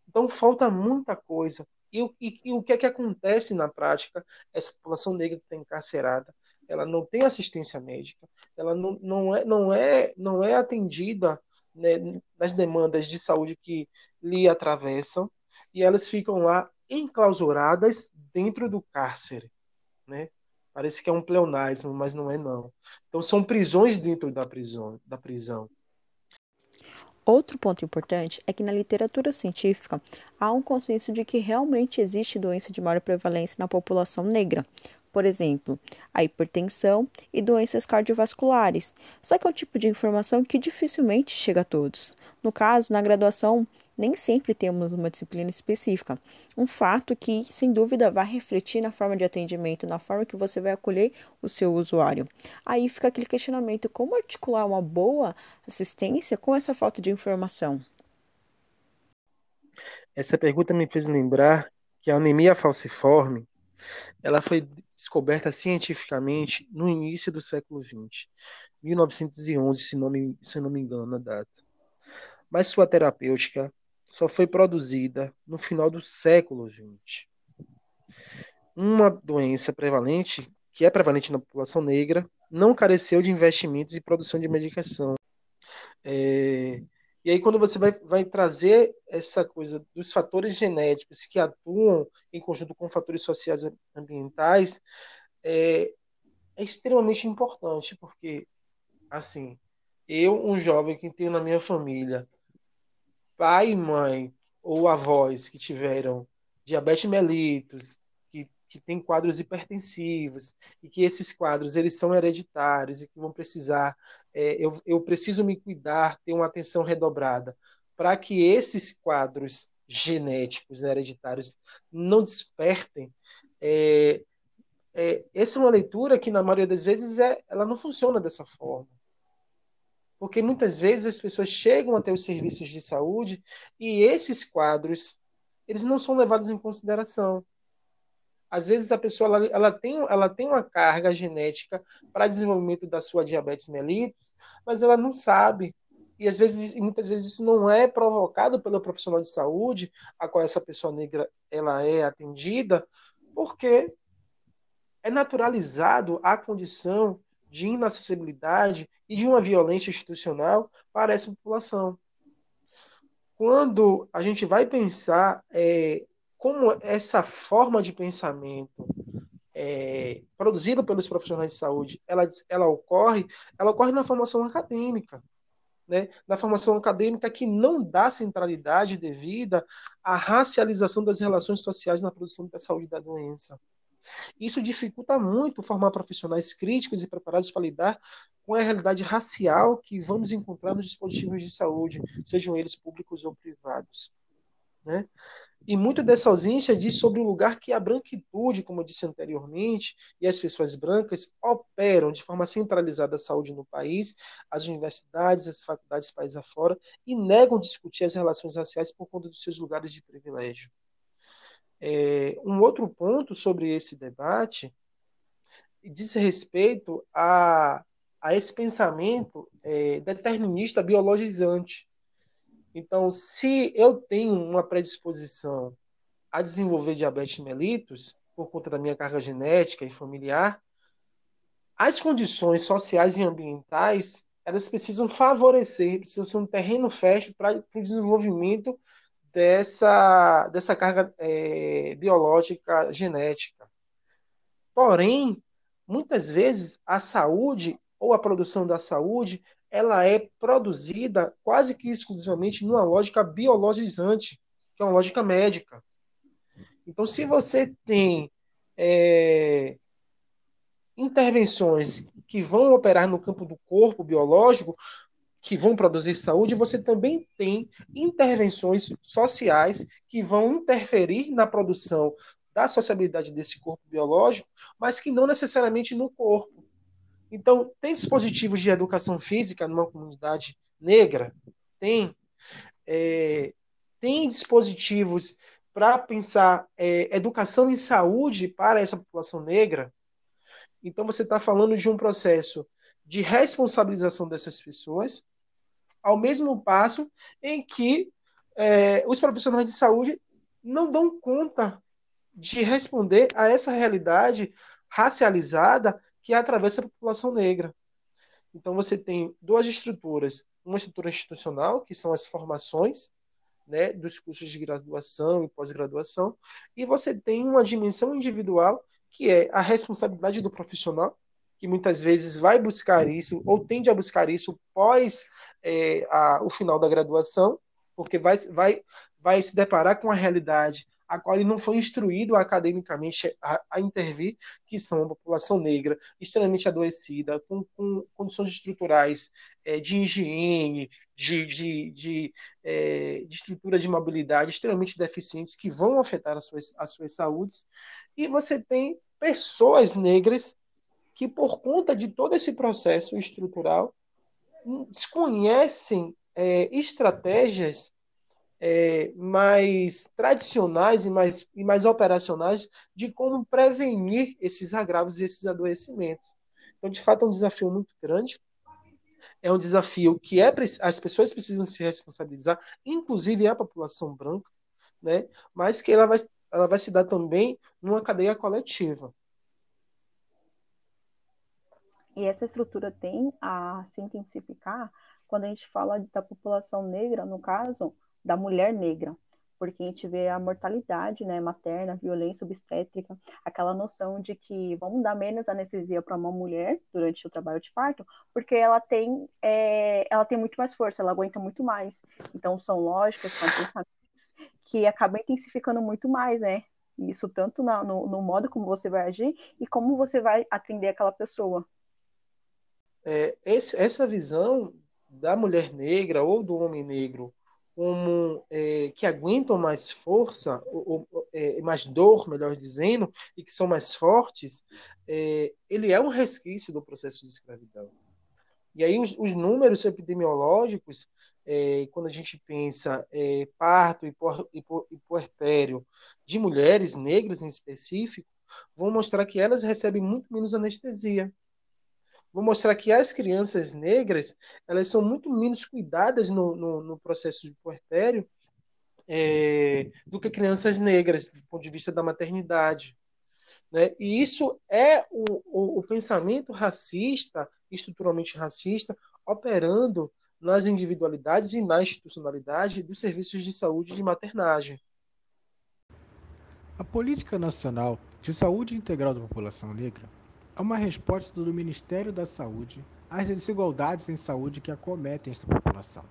Então falta muita coisa. E, e, e o que é que acontece na prática? Essa população negra que está encarcerada, ela não tem assistência médica, ela não, não, é, não, é, não é atendida né, nas demandas de saúde que lhe atravessam, e elas ficam lá enclausuradas dentro do cárcere, né? Parece que é um pleonasmo, mas não é não. Então são prisões dentro da prisão, da prisão. Outro ponto importante é que na literatura científica há um consenso de que realmente existe doença de maior prevalência na população negra, por exemplo, a hipertensão e doenças cardiovasculares. Só que é um tipo de informação que dificilmente chega a todos. No caso, na graduação, nem sempre temos uma disciplina específica. Um fato que, sem dúvida, vai refletir na forma de atendimento, na forma que você vai acolher o seu usuário. Aí fica aquele questionamento: como articular uma boa assistência com essa falta de informação? Essa pergunta me fez lembrar que a anemia falciforme ela foi descoberta cientificamente no início do século XX, 1911, se não me, se não me engano a data. Mas sua terapêutica só foi produzida no final do século XX. Uma doença prevalente, que é prevalente na população negra, não careceu de investimentos e produção de medicação. É, e aí, quando você vai, vai trazer essa coisa dos fatores genéticos que atuam em conjunto com fatores sociais ambientais, é, é extremamente importante, porque, assim, eu, um jovem que tenho na minha família pai e mãe ou avós que tiveram diabetes mellitus, que, têm quadros hipertensivos, e que esses quadros eles são hereditários e que vão precisar é, eu, eu preciso me cuidar, ter uma atenção redobrada, para que esses quadros genéticos né, hereditários não despertem. É, é, essa é uma leitura que, na maioria das vezes, é, ela não funciona dessa forma. Porque muitas vezes as pessoas chegam até os serviços de saúde e esses quadros eles não são levados em consideração. Às vezes a pessoa ela, ela, tem, ela tem uma carga genética para desenvolvimento da sua diabetes mellitus, mas ela não sabe. E às vezes, e muitas vezes isso não é provocado pelo profissional de saúde a qual essa pessoa negra ela é atendida, porque é naturalizado a condição de inacessibilidade e de uma violência institucional para essa população. Quando a gente vai pensar é, como essa forma de pensamento é, produzida pelos profissionais de saúde, ela, ela ocorre, ela ocorre na formação acadêmica, né? na formação acadêmica que não dá centralidade devida à racialização das relações sociais na produção da saúde da doença. Isso dificulta muito formar profissionais críticos e preparados para lidar com a realidade racial que vamos encontrar nos dispositivos de saúde, sejam eles públicos ou privados. Né? E muito dessa ausência diz sobre o lugar que a branquitude, como eu disse anteriormente, e as pessoas brancas operam de forma centralizada a saúde no país, as universidades, as faculdades país afora, e negam discutir as relações raciais por conta dos seus lugares de privilégio. É, um outro ponto sobre esse debate diz respeito a, a esse pensamento é, determinista biologizante então, se eu tenho uma predisposição a desenvolver diabetes mellitus, por conta da minha carga genética e familiar, as condições sociais e ambientais elas precisam favorecer, precisam ser um terreno fértil para o desenvolvimento dessa, dessa carga é, biológica genética. Porém, muitas vezes a saúde ou a produção da saúde ela é produzida quase que exclusivamente numa lógica biologizante, que é uma lógica médica. Então, se você tem é, intervenções que vão operar no campo do corpo biológico, que vão produzir saúde, você também tem intervenções sociais que vão interferir na produção da sociabilidade desse corpo biológico, mas que não necessariamente no corpo. Então, tem dispositivos de educação física numa comunidade negra? Tem. É, tem dispositivos para pensar é, educação em saúde para essa população negra? Então, você está falando de um processo de responsabilização dessas pessoas, ao mesmo passo em que é, os profissionais de saúde não dão conta de responder a essa realidade racializada que atravessa a população negra. Então você tem duas estruturas, uma estrutura institucional, que são as formações, né, dos cursos de graduação e pós-graduação, e você tem uma dimensão individual, que é a responsabilidade do profissional, que muitas vezes vai buscar isso, ou tende a buscar isso pós é, a, o final da graduação, porque vai, vai, vai se deparar com a realidade a qual ele não foi instruído academicamente a, a intervir, que são a população negra extremamente adoecida, com, com condições estruturais é, de higiene, de, de, de, é, de, estrutura de mobilidade extremamente deficientes, que vão afetar as suas, as suas saúdes. E você tem pessoas negras que, por conta de todo esse processo estrutural, desconhecem é, estratégias é, mais tradicionais e mais, e mais operacionais de como prevenir esses agravos e esses adoecimentos. Então, de fato, é um desafio muito grande. É um desafio que é, as pessoas precisam se responsabilizar, inclusive a população branca, né? mas que ela vai, ela vai se dar também numa cadeia coletiva. E essa estrutura tem a se intensificar quando a gente fala da população negra, no caso, da mulher negra, porque a gente vê a mortalidade né, materna, violência obstétrica, aquela noção de que vamos dar menos anestesia para uma mulher durante o trabalho de parto, porque ela tem, é, ela tem muito mais força, ela aguenta muito mais. Então, são lógicas, são pensamentos que acabam intensificando muito mais, né? Isso tanto na, no, no modo como você vai agir e como você vai atender aquela pessoa. É, esse, essa visão da mulher negra ou do homem negro como é, que aguentam mais força, ou, ou é, mais dor, melhor dizendo, e que são mais fortes, é, ele é um resquício do processo de escravidão. E aí os, os números epidemiológicos, é, quando a gente pensa é, parto e, por, e, por, e puerpério de mulheres negras em específico, vão mostrar que elas recebem muito menos anestesia vou mostrar que as crianças negras elas são muito menos cuidadas no, no, no processo de puerpério é, do que crianças negras, do ponto de vista da maternidade. Né? E isso é o, o, o pensamento racista, estruturalmente racista, operando nas individualidades e na institucionalidade dos serviços de saúde de maternagem. A Política Nacional de Saúde Integral da População Negra é uma resposta do Ministério da Saúde às desigualdades em saúde que acometem esta população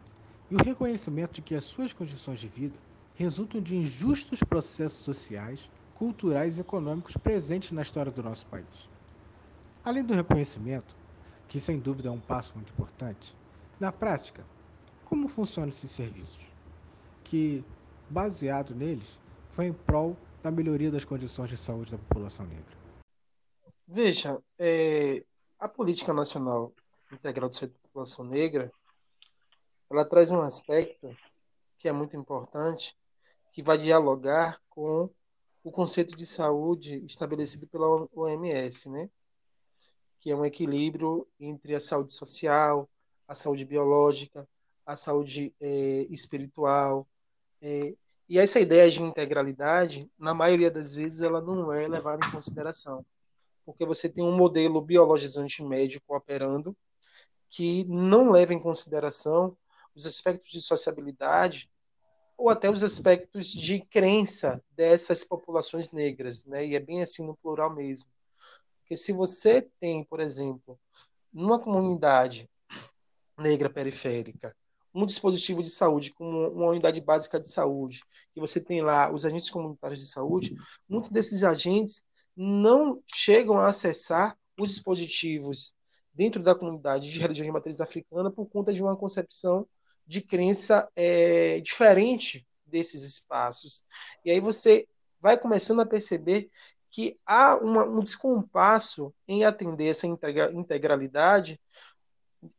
e o reconhecimento de que as suas condições de vida resultam de injustos processos sociais, culturais e econômicos presentes na história do nosso país. Além do reconhecimento, que sem dúvida é um passo muito importante, na prática, como funcionam esses serviços? Que, baseado neles, foi em prol da melhoria das condições de saúde da população negra. Veja, é, a política nacional integral de saúde da população negra, ela traz um aspecto que é muito importante, que vai dialogar com o conceito de saúde estabelecido pela OMS, né? que é um equilíbrio entre a saúde social, a saúde biológica, a saúde é, espiritual. É, e essa ideia de integralidade, na maioria das vezes, ela não é levada em consideração porque você tem um modelo biologizante médico operando que não leva em consideração os aspectos de sociabilidade ou até os aspectos de crença dessas populações negras, né? E é bem assim no plural mesmo. Porque se você tem, por exemplo, numa comunidade negra periférica, um dispositivo de saúde como uma unidade básica de saúde, e você tem lá os agentes comunitários de saúde, muitos desses agentes não chegam a acessar os dispositivos dentro da comunidade de religião de matriz africana por conta de uma concepção de crença é, diferente desses espaços. E aí você vai começando a perceber que há uma, um descompasso em atender essa integralidade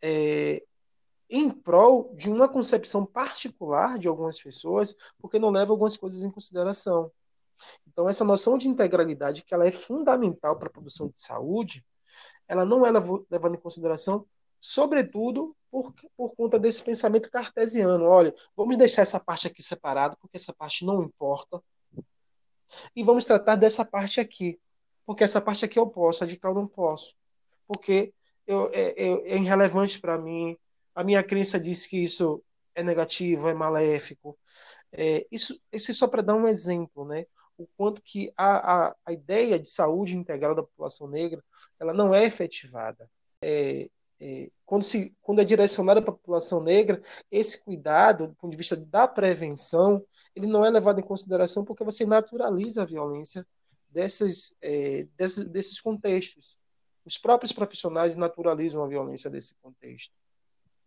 é, em prol de uma concepção particular de algumas pessoas, porque não leva algumas coisas em consideração. Então, essa noção de integralidade, que ela é fundamental para a produção de saúde, ela não é levada em consideração, sobretudo por, por conta desse pensamento cartesiano. Olha, vamos deixar essa parte aqui separada, porque essa parte não importa, e vamos tratar dessa parte aqui, porque essa parte aqui eu posso, a de cá eu não posso, porque eu, é, é, é irrelevante para mim, a minha crença diz que isso é negativo, é maléfico. É, isso, isso é só para dar um exemplo, né? O quanto que a, a, a ideia de saúde integral da população negra ela não é efetivada. É, é, quando, se, quando é direcionada para a população negra, esse cuidado, do ponto de vista da prevenção, ele não é levado em consideração porque você naturaliza a violência dessas, é, desses, desses contextos. Os próprios profissionais naturalizam a violência desse contexto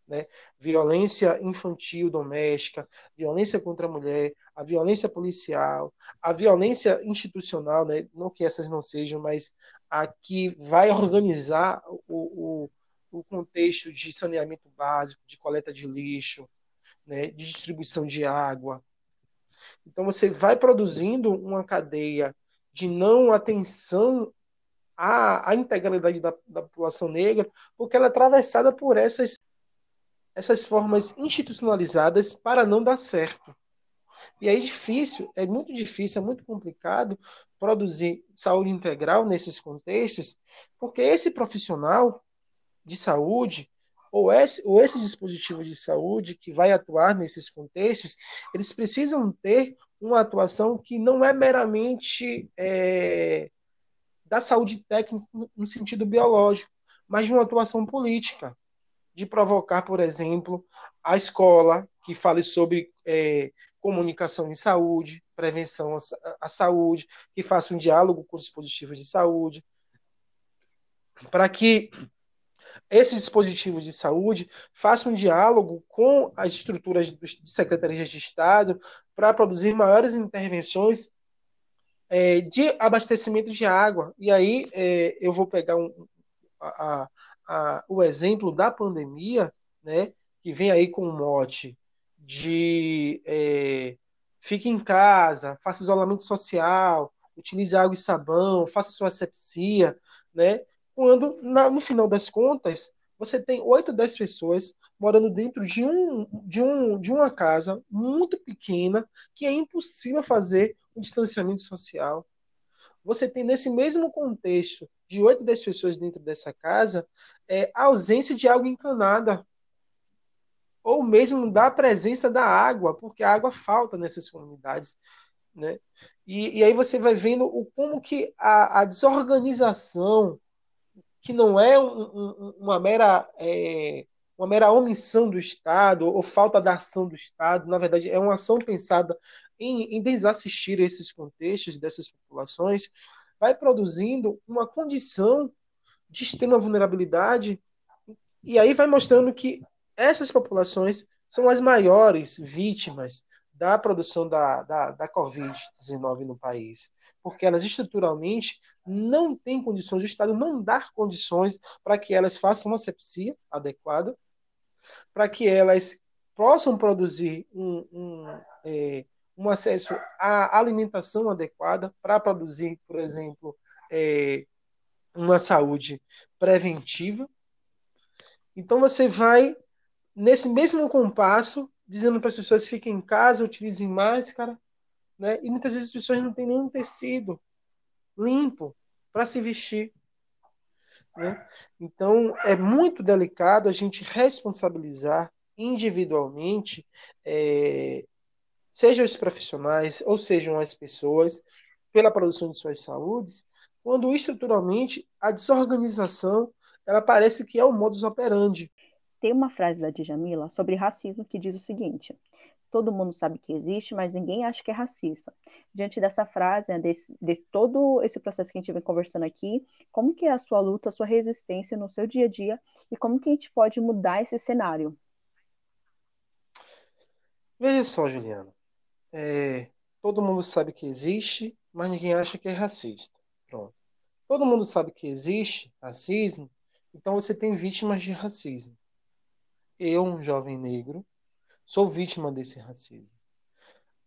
né? violência infantil doméstica, violência contra a mulher, a violência policial, a violência institucional, né? não que essas não sejam, mas a que vai organizar o, o, o contexto de saneamento básico, de coleta de lixo, né? de distribuição de água, Então você vai produzindo uma cadeia de não atenção à, à integralidade da, da população negra, porque ela é atravessada por essas, essas formas institucionalizadas para não dar certo. E é difícil, é muito difícil, é muito complicado produzir saúde integral nesses contextos, porque esse profissional de saúde ou esse, ou esse dispositivo de saúde que vai atuar nesses contextos, eles precisam ter uma atuação que não é meramente é, da saúde técnica no sentido biológico, mas de uma atuação política, de provocar, por exemplo, a escola que fale sobre é, comunicação em saúde, prevenção à, saúde, que faça um diálogo com os dispositivos de saúde, para que esses dispositivos de saúde façam um diálogo com as estruturas de secretarias de Estado para produzir maiores intervenções é, de abastecimento de água. E aí é, eu vou pegar um, a, a, o exemplo da pandemia, né, que vem aí com o mote de é, fique em casa, faça isolamento social, utilize água e sabão, faça sua asepsia, né? Quando, na, no final das contas, você tem 8, 10 pessoas morando dentro de, um, de, um, de uma casa muito pequena que é impossível fazer um distanciamento social. Você tem, nesse mesmo contexto de 8, 10 pessoas dentro dessa casa, é, a ausência de água encanada ou mesmo da presença da água, porque a água falta nessas comunidades. Né? E, e aí você vai vendo o, como que a, a desorganização, que não é um, um, uma mera é, uma mera omissão do Estado ou falta da ação do Estado, na verdade é uma ação pensada em, em desassistir esses contextos dessas populações, vai produzindo uma condição de extrema vulnerabilidade e aí vai mostrando que essas populações são as maiores vítimas da produção da, da, da Covid-19 no país, porque elas estruturalmente não têm condições, o Estado não dá condições para que elas façam uma sepsia adequada, para que elas possam produzir um, um, é, um acesso à alimentação adequada, para produzir, por exemplo, é, uma saúde preventiva. Então você vai nesse mesmo compasso, dizendo para as pessoas fiquem em casa, utilizem máscara, né? E muitas vezes as pessoas não têm nenhum tecido limpo para se vestir. Né? Então, é muito delicado a gente responsabilizar individualmente, é, sejam os profissionais ou sejam as pessoas, pela produção de suas saúdes, quando estruturalmente a desorganização ela parece que é o modus operandi. Tem uma frase da Djamila sobre racismo que diz o seguinte: todo mundo sabe que existe, mas ninguém acha que é racista. Diante dessa frase, né, desse, de todo esse processo que a gente vem conversando aqui, como que é a sua luta, a sua resistência no seu dia a dia e como que a gente pode mudar esse cenário? Veja só, Juliana. É, todo mundo sabe que existe, mas ninguém acha que é racista. Pronto. Todo mundo sabe que existe racismo, então você tem vítimas de racismo eu, um jovem negro, sou vítima desse racismo.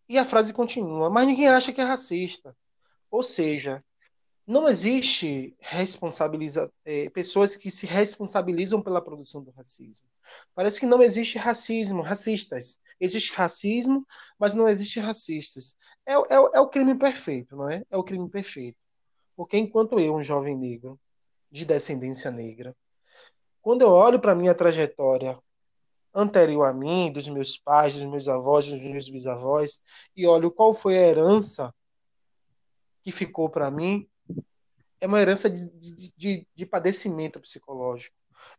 E a frase continua, mas ninguém acha que é racista. Ou seja, não existe responsabiliza é, pessoas que se responsabilizam pela produção do racismo. Parece que não existe racismo, racistas. Existe racismo, mas não existe racistas. É, é, é o crime perfeito, não é? É o crime perfeito. Porque enquanto eu, um jovem negro, de descendência negra, quando eu olho para minha trajetória anterior a mim, dos meus pais, dos meus avós, dos meus bisavós, e olho qual foi a herança que ficou para mim, é uma herança de, de, de, de, padecimento psicológico.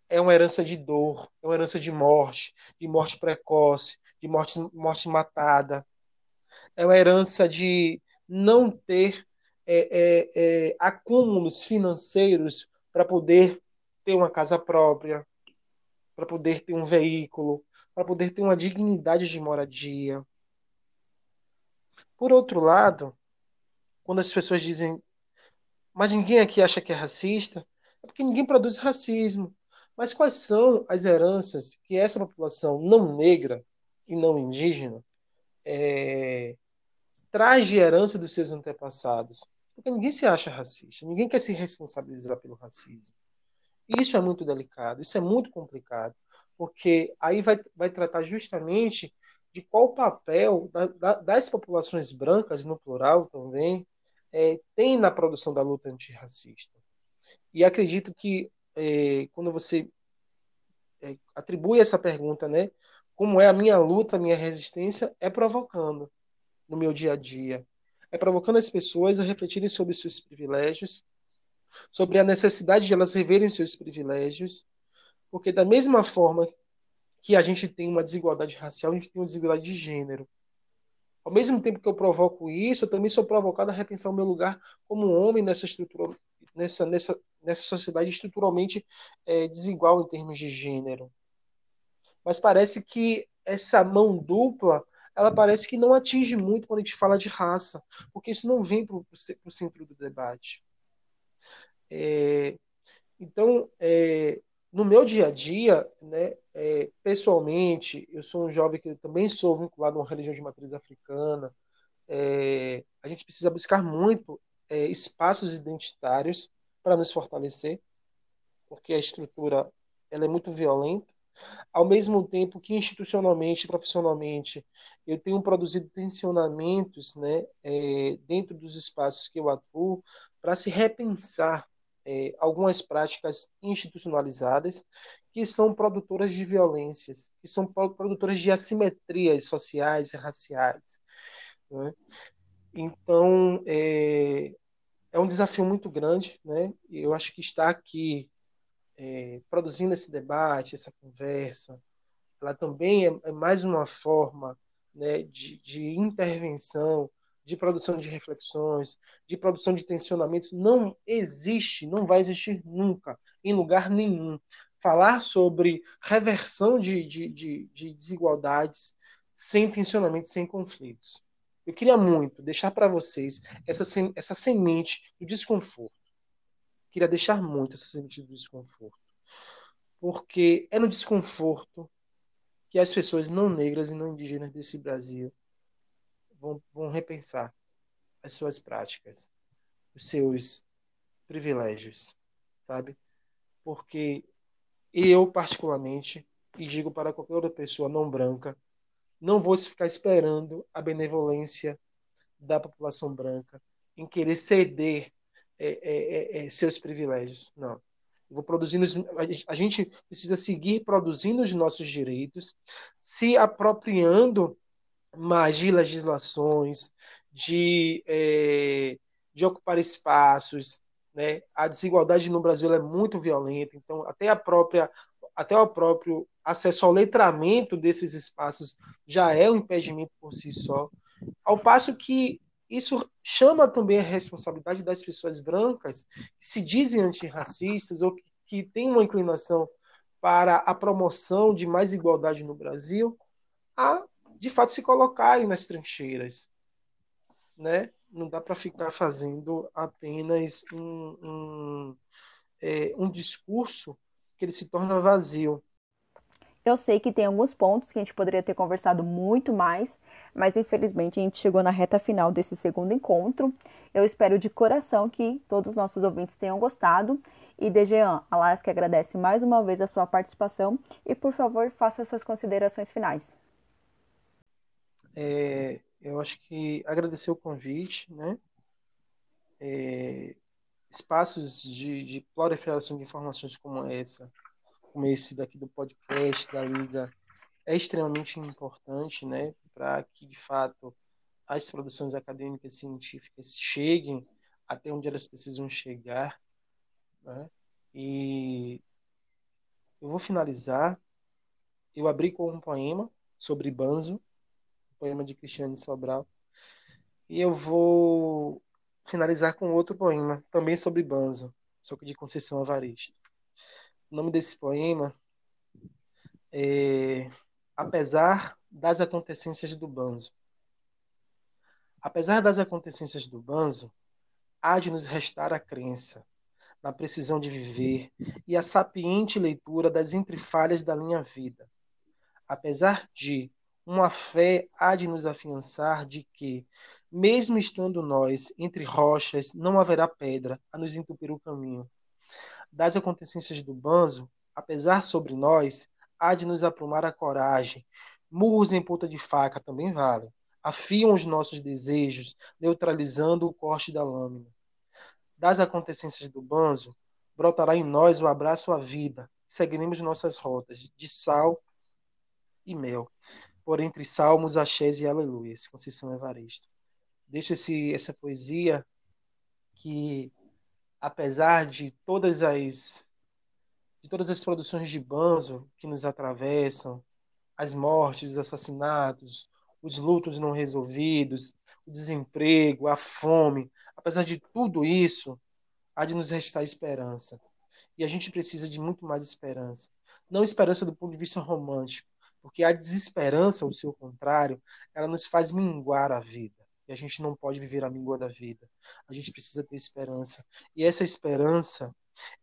É uma herança de dor, é uma herança de morte, de morte precoce, de morte, morte matada. É uma herança de não ter é, é, é, acúmulos financeiros para poder ter uma casa própria, para poder ter um veículo, para poder ter uma dignidade de moradia. Por outro lado, quando as pessoas dizem, mas ninguém aqui acha que é racista, é porque ninguém produz racismo. Mas quais são as heranças que essa população não negra e não indígena é, traz de herança dos seus antepassados. Porque ninguém se acha racista, ninguém quer se responsabilizar pelo racismo. Isso é muito delicado, isso é muito complicado, porque aí vai, vai tratar justamente de qual o papel da, da, das populações brancas, no plural também, é, tem na produção da luta antirracista. E acredito que é, quando você é, atribui essa pergunta, né, como é a minha luta, a minha resistência, é provocando no meu dia a dia. É provocando as pessoas a refletirem sobre seus privilégios, sobre a necessidade de elas reverem seus privilégios, porque da mesma forma que a gente tem uma desigualdade racial, a gente tem uma desigualdade de gênero. Ao mesmo tempo que eu provoco isso, eu também sou provocado a repensar o meu lugar como homem nessa estrutura, nessa, nessa, nessa sociedade estruturalmente é, desigual em termos de gênero. Mas parece que essa mão dupla, ela parece que não atinge muito quando a gente fala de raça, porque isso não vem para o centro do debate. É, então, é, no meu dia a dia, né, é, pessoalmente, eu sou um jovem que também sou vinculado a uma religião de matriz africana. É, a gente precisa buscar muito é, espaços identitários para nos fortalecer, porque a estrutura ela é muito violenta. Ao mesmo tempo que institucionalmente, profissionalmente, eu tenho produzido tensionamentos né, é, dentro dos espaços que eu atuo para se repensar é, algumas práticas institucionalizadas que são produtoras de violências, que são produtoras de assimetrias sociais e raciais. Né? Então, é, é um desafio muito grande, né? Eu acho que estar aqui é, produzindo esse debate, essa conversa, ela também é, é mais uma forma né, de, de intervenção de produção de reflexões, de produção de tensionamentos, não existe, não vai existir nunca, em lugar nenhum. Falar sobre reversão de, de, de, de desigualdades sem tensionamentos, sem conflitos. Eu queria muito deixar para vocês essa, essa semente do desconforto. Queria deixar muito essa semente do desconforto. Porque é no desconforto que as pessoas não negras e não indígenas desse Brasil vão, vão repensar as suas práticas, os seus privilégios, sabe? Porque eu, particularmente, e digo para qualquer outra pessoa não branca, não vou ficar esperando a benevolência da população branca em querer ceder é, é, é, é seus privilégios. Não. Vou produzindo, a gente precisa seguir produzindo os nossos direitos, se apropriando mais de legislações, de, é, de ocupar espaços. Né? A desigualdade no Brasil é muito violenta, então até a própria até o próprio acesso ao letramento desses espaços já é um impedimento por si só. Ao passo que isso chama também a responsabilidade das pessoas brancas que se dizem antirracistas ou que, que têm uma inclinação para a promoção de mais igualdade no Brasil, a de fato se colocarem nas trincheiras, né? Não dá para ficar fazendo apenas um, um, é, um discurso que ele se torna vazio. Eu sei que tem alguns pontos que a gente poderia ter conversado muito mais, mas infelizmente a gente chegou na reta final desse segundo encontro. Eu espero de coração que todos os nossos ouvintes tenham gostado. E Dejean, a Lasca agradece mais uma vez a sua participação e, por favor, faça as suas considerações finais. É, eu acho que agradecer o convite, né? É, espaços de, de proliferação de informações como essa, como esse daqui do podcast da Liga, é extremamente importante, né? Para que, de fato, as produções acadêmicas científicas cheguem até onde elas precisam chegar, né? E eu vou finalizar. Eu abri com um poema sobre Banzo, poema de Cristiane Sobral. E eu vou finalizar com outro poema, também sobre Banzo, só que de Conceição Avarista. O nome desse poema é Apesar das acontecências do Banzo. Apesar das acontecências do Banzo, há de nos restar a crença na precisão de viver e a sapiente leitura das entrefalhas da minha vida. Apesar de uma fé há de nos afiançar de que, Mesmo estando nós entre rochas, não haverá pedra a nos entupir o caminho. Das acontecências do banzo, apesar sobre nós, há de nos aprumar a coragem. Murros em ponta de faca também valem. Afiam os nossos desejos, neutralizando o corte da lâmina. Das acontecências do banzo, brotará em nós o abraço à vida. Seguiremos nossas rotas de sal e mel, por entre salmos, axés e aleluias. Conceição Evaristo deixo esse, essa poesia que, apesar de todas as de todas as produções de Banzo que nos atravessam, as mortes, os assassinatos, os lutos não resolvidos, o desemprego, a fome, apesar de tudo isso, há de nos restar esperança. E a gente precisa de muito mais esperança. Não esperança do ponto de vista romântico, porque a desesperança, ao seu contrário, ela nos faz minguar a vida. E a gente não pode viver a míngua da vida. A gente precisa ter esperança. E essa esperança,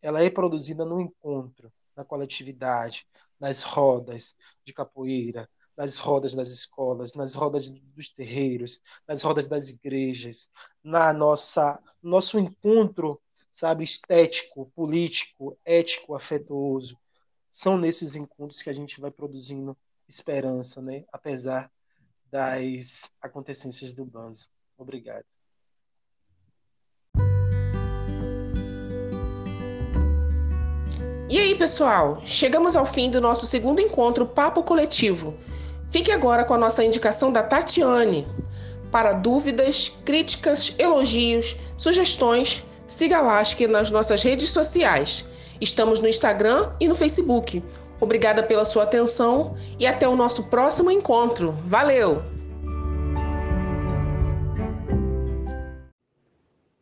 ela é produzida no encontro, na coletividade, nas rodas de capoeira, nas rodas das escolas, nas rodas dos terreiros, nas rodas das igrejas, na nossa nosso encontro, sabe, estético, político, ético, afetuoso. São nesses encontros que a gente vai produzindo esperança, né? Apesar das acontecências do Banzo. Obrigado. E aí, pessoal? Chegamos ao fim do nosso segundo encontro Papo Coletivo. Fique agora com a nossa indicação da Tatiane. Para dúvidas, críticas, elogios, sugestões, siga a Lasque nas nossas redes sociais. Estamos no Instagram e no Facebook. Obrigada pela sua atenção e até o nosso próximo encontro. Valeu!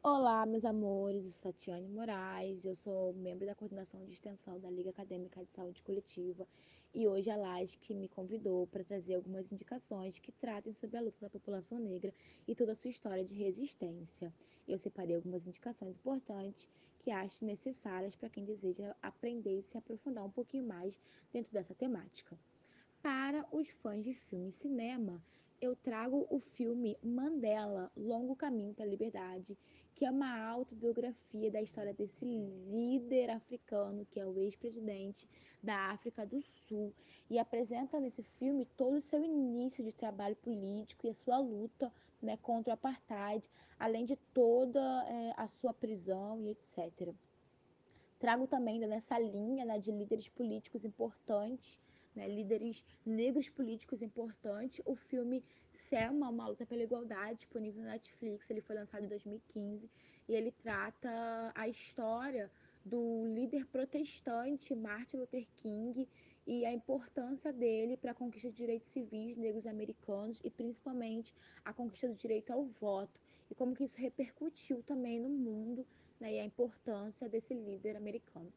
Olá, meus amores, eu sou Tatiane Moraes, eu sou membro da coordenação de extensão da Liga Acadêmica de Saúde Coletiva e hoje a LASC me convidou para trazer algumas indicações que tratem sobre a luta da população negra e toda a sua história de resistência. Eu separei algumas indicações importantes que acho necessárias para quem deseja aprender e se aprofundar um pouquinho mais dentro dessa temática. Para os fãs de filme e cinema, eu trago o filme Mandela, Longo Caminho para a Liberdade, que é uma autobiografia da história desse líder africano, que é o ex-presidente da África do Sul, e apresenta nesse filme todo o seu início de trabalho político e a sua luta né, contra o apartheid, além de toda é, a sua prisão e etc. Trago também nessa linha né, de líderes políticos importantes, né, líderes negros políticos importantes, o filme Selma, Uma Luta pela Igualdade, disponível na Netflix. Ele foi lançado em 2015 e ele trata a história do líder protestante Martin Luther King e a importância dele para a conquista de direitos civis negros americanos e principalmente a conquista do direito ao voto e como que isso repercutiu também no mundo né, e a importância desse líder americano.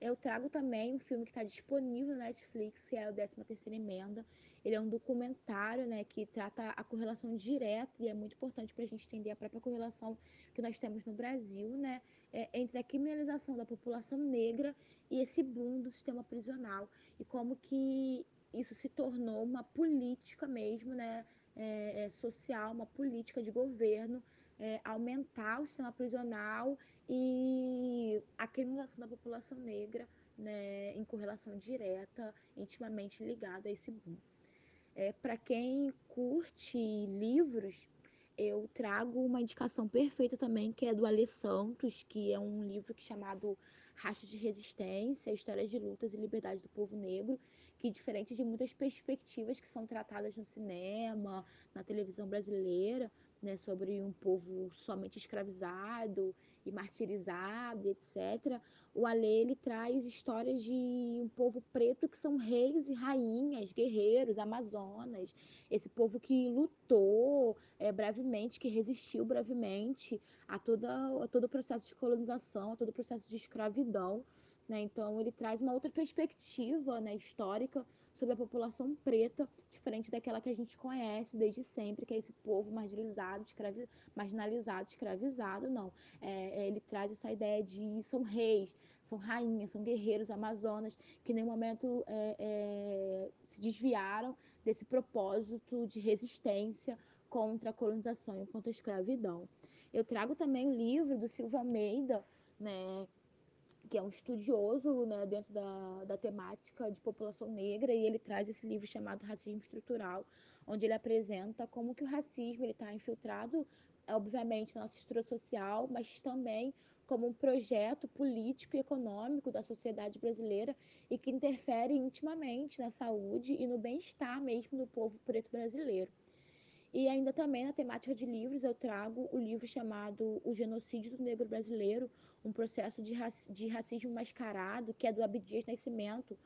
Eu trago também um filme que está disponível na Netflix, que é o 13ª Emenda. Ele é um documentário né, que trata a correlação direta e é muito importante para a gente entender a própria correlação que nós temos no Brasil né, é, entre a criminalização da população negra e esse boom do sistema prisional e como que isso se tornou uma política mesmo, né, é, é, social, uma política de governo, é, aumentar o sistema prisional e a criminalização da população negra, né, em correlação direta, intimamente ligada a esse boom. É, Para quem curte livros, eu trago uma indicação perfeita também, que é do Alê Santos, que é um livro que é chamado Rastros de Resistência, Histórias de Lutas e Liberdades do Povo Negro, que diferente de muitas perspectivas que são tratadas no cinema, na televisão brasileira, né, sobre um povo somente escravizado e martirizado, etc. O Alê ele traz histórias de um povo preto que são reis e rainhas, guerreiros, amazonas, esse povo que lutou é, brevemente, que resistiu brevemente a, toda, a todo o processo de colonização, a todo o processo de escravidão. Né? Então, ele traz uma outra perspectiva né, histórica sobre a população preta, diferente daquela que a gente conhece desde sempre, que é esse povo marginalizado, escravi... marginalizado, escravizado. Não, é, é, ele traz essa ideia de são reis, são rainhas, são guerreiros amazonas, que em nenhum momento é, é se desviaram desse propósito de resistência contra a colonização e contra a escravidão. Eu trago também o livro do Silva Almeida, né, que é um estudioso né, dentro da, da temática de população negra, e ele traz esse livro chamado Racismo Estrutural, onde ele apresenta como que o racismo está infiltrado, obviamente, na nossa estrutura social, mas também como um projeto político e econômico da sociedade brasileira e que interfere intimamente na saúde e no bem-estar mesmo do povo preto brasileiro. E ainda também na temática de livros, eu trago o livro chamado O Genocídio do Negro Brasileiro, um processo de, raci de racismo mascarado, que é do Abdias Nascimento,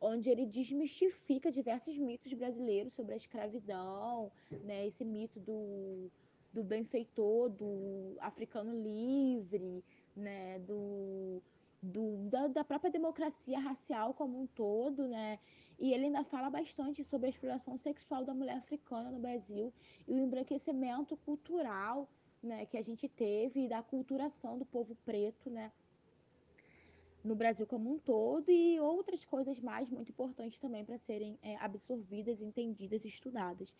onde ele desmistifica diversos mitos brasileiros sobre a escravidão, né, esse mito do, do benfeitor, do africano livre, né, do, do, da, da, própria democracia racial como um todo, né? E ele ainda fala bastante sobre a exploração sexual da mulher africana no Brasil e o embranquecimento cultural, né, que a gente teve da culturação do povo preto, né? no Brasil como um todo e outras coisas mais muito importantes também para serem é, absorvidas, entendidas estudadas.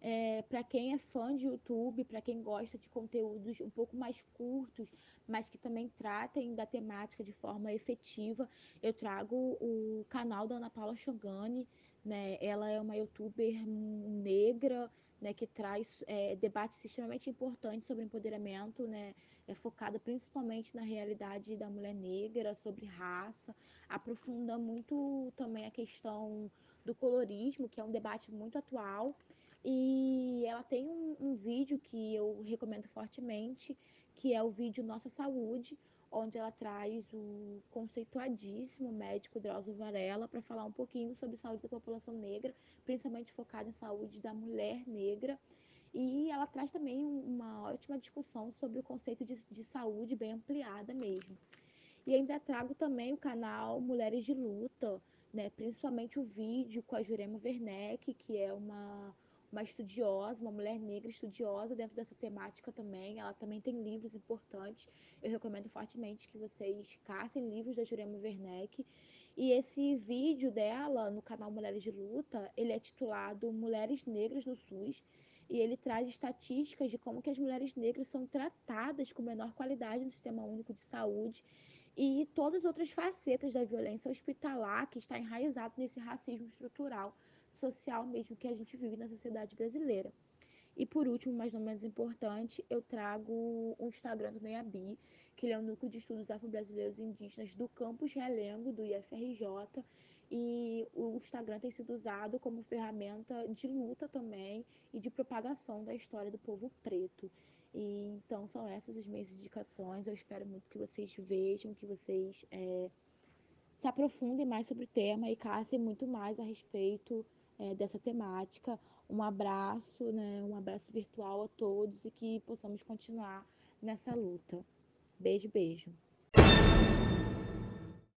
É, para quem é fã de YouTube, para quem gosta de conteúdos um pouco mais curtos, mas que também tratem da temática de forma efetiva, eu trago o canal da Ana Paula Chogani. Né? Ela é uma youtuber negra né, que traz é, debates extremamente importantes sobre empoderamento, né, é focada principalmente na realidade da mulher negra, sobre raça, aprofunda muito também a questão do colorismo, que é um debate muito atual, e ela tem um, um vídeo que eu recomendo fortemente, que é o vídeo Nossa Saúde, onde ela traz o conceituadíssimo médico Drauzio Varela para falar um pouquinho sobre saúde da população negra, principalmente focada em saúde da mulher negra. E ela traz também uma ótima discussão sobre o conceito de, de saúde bem ampliada mesmo. E ainda trago também o canal Mulheres de Luta, né, principalmente o vídeo com a Jurema Werneck, que é uma uma estudiosa, uma mulher negra estudiosa dentro dessa temática também. Ela também tem livros importantes. Eu recomendo fortemente que vocês caçem livros da Jurema Werneck. E esse vídeo dela no canal Mulheres de Luta, ele é titulado Mulheres Negras no SUS e ele traz estatísticas de como que as mulheres negras são tratadas com menor qualidade no Sistema Único de Saúde e todas as outras facetas da violência hospitalar que está enraizado nesse racismo estrutural social mesmo que a gente vive na sociedade brasileira. E por último, mas não menos importante, eu trago o Instagram do NEABI, que ele é o Núcleo de Estudos Afro-Brasileiros e Indígenas do Campus Realengo, do IFRJ, e o Instagram tem sido usado como ferramenta de luta também e de propagação da história do povo preto. E, então são essas as minhas indicações. Eu espero muito que vocês vejam, que vocês é, se aprofundem mais sobre o tema e caçem muito mais a respeito é, dessa temática. Um abraço, né, um abraço virtual a todos e que possamos continuar nessa luta. Beijo, beijo.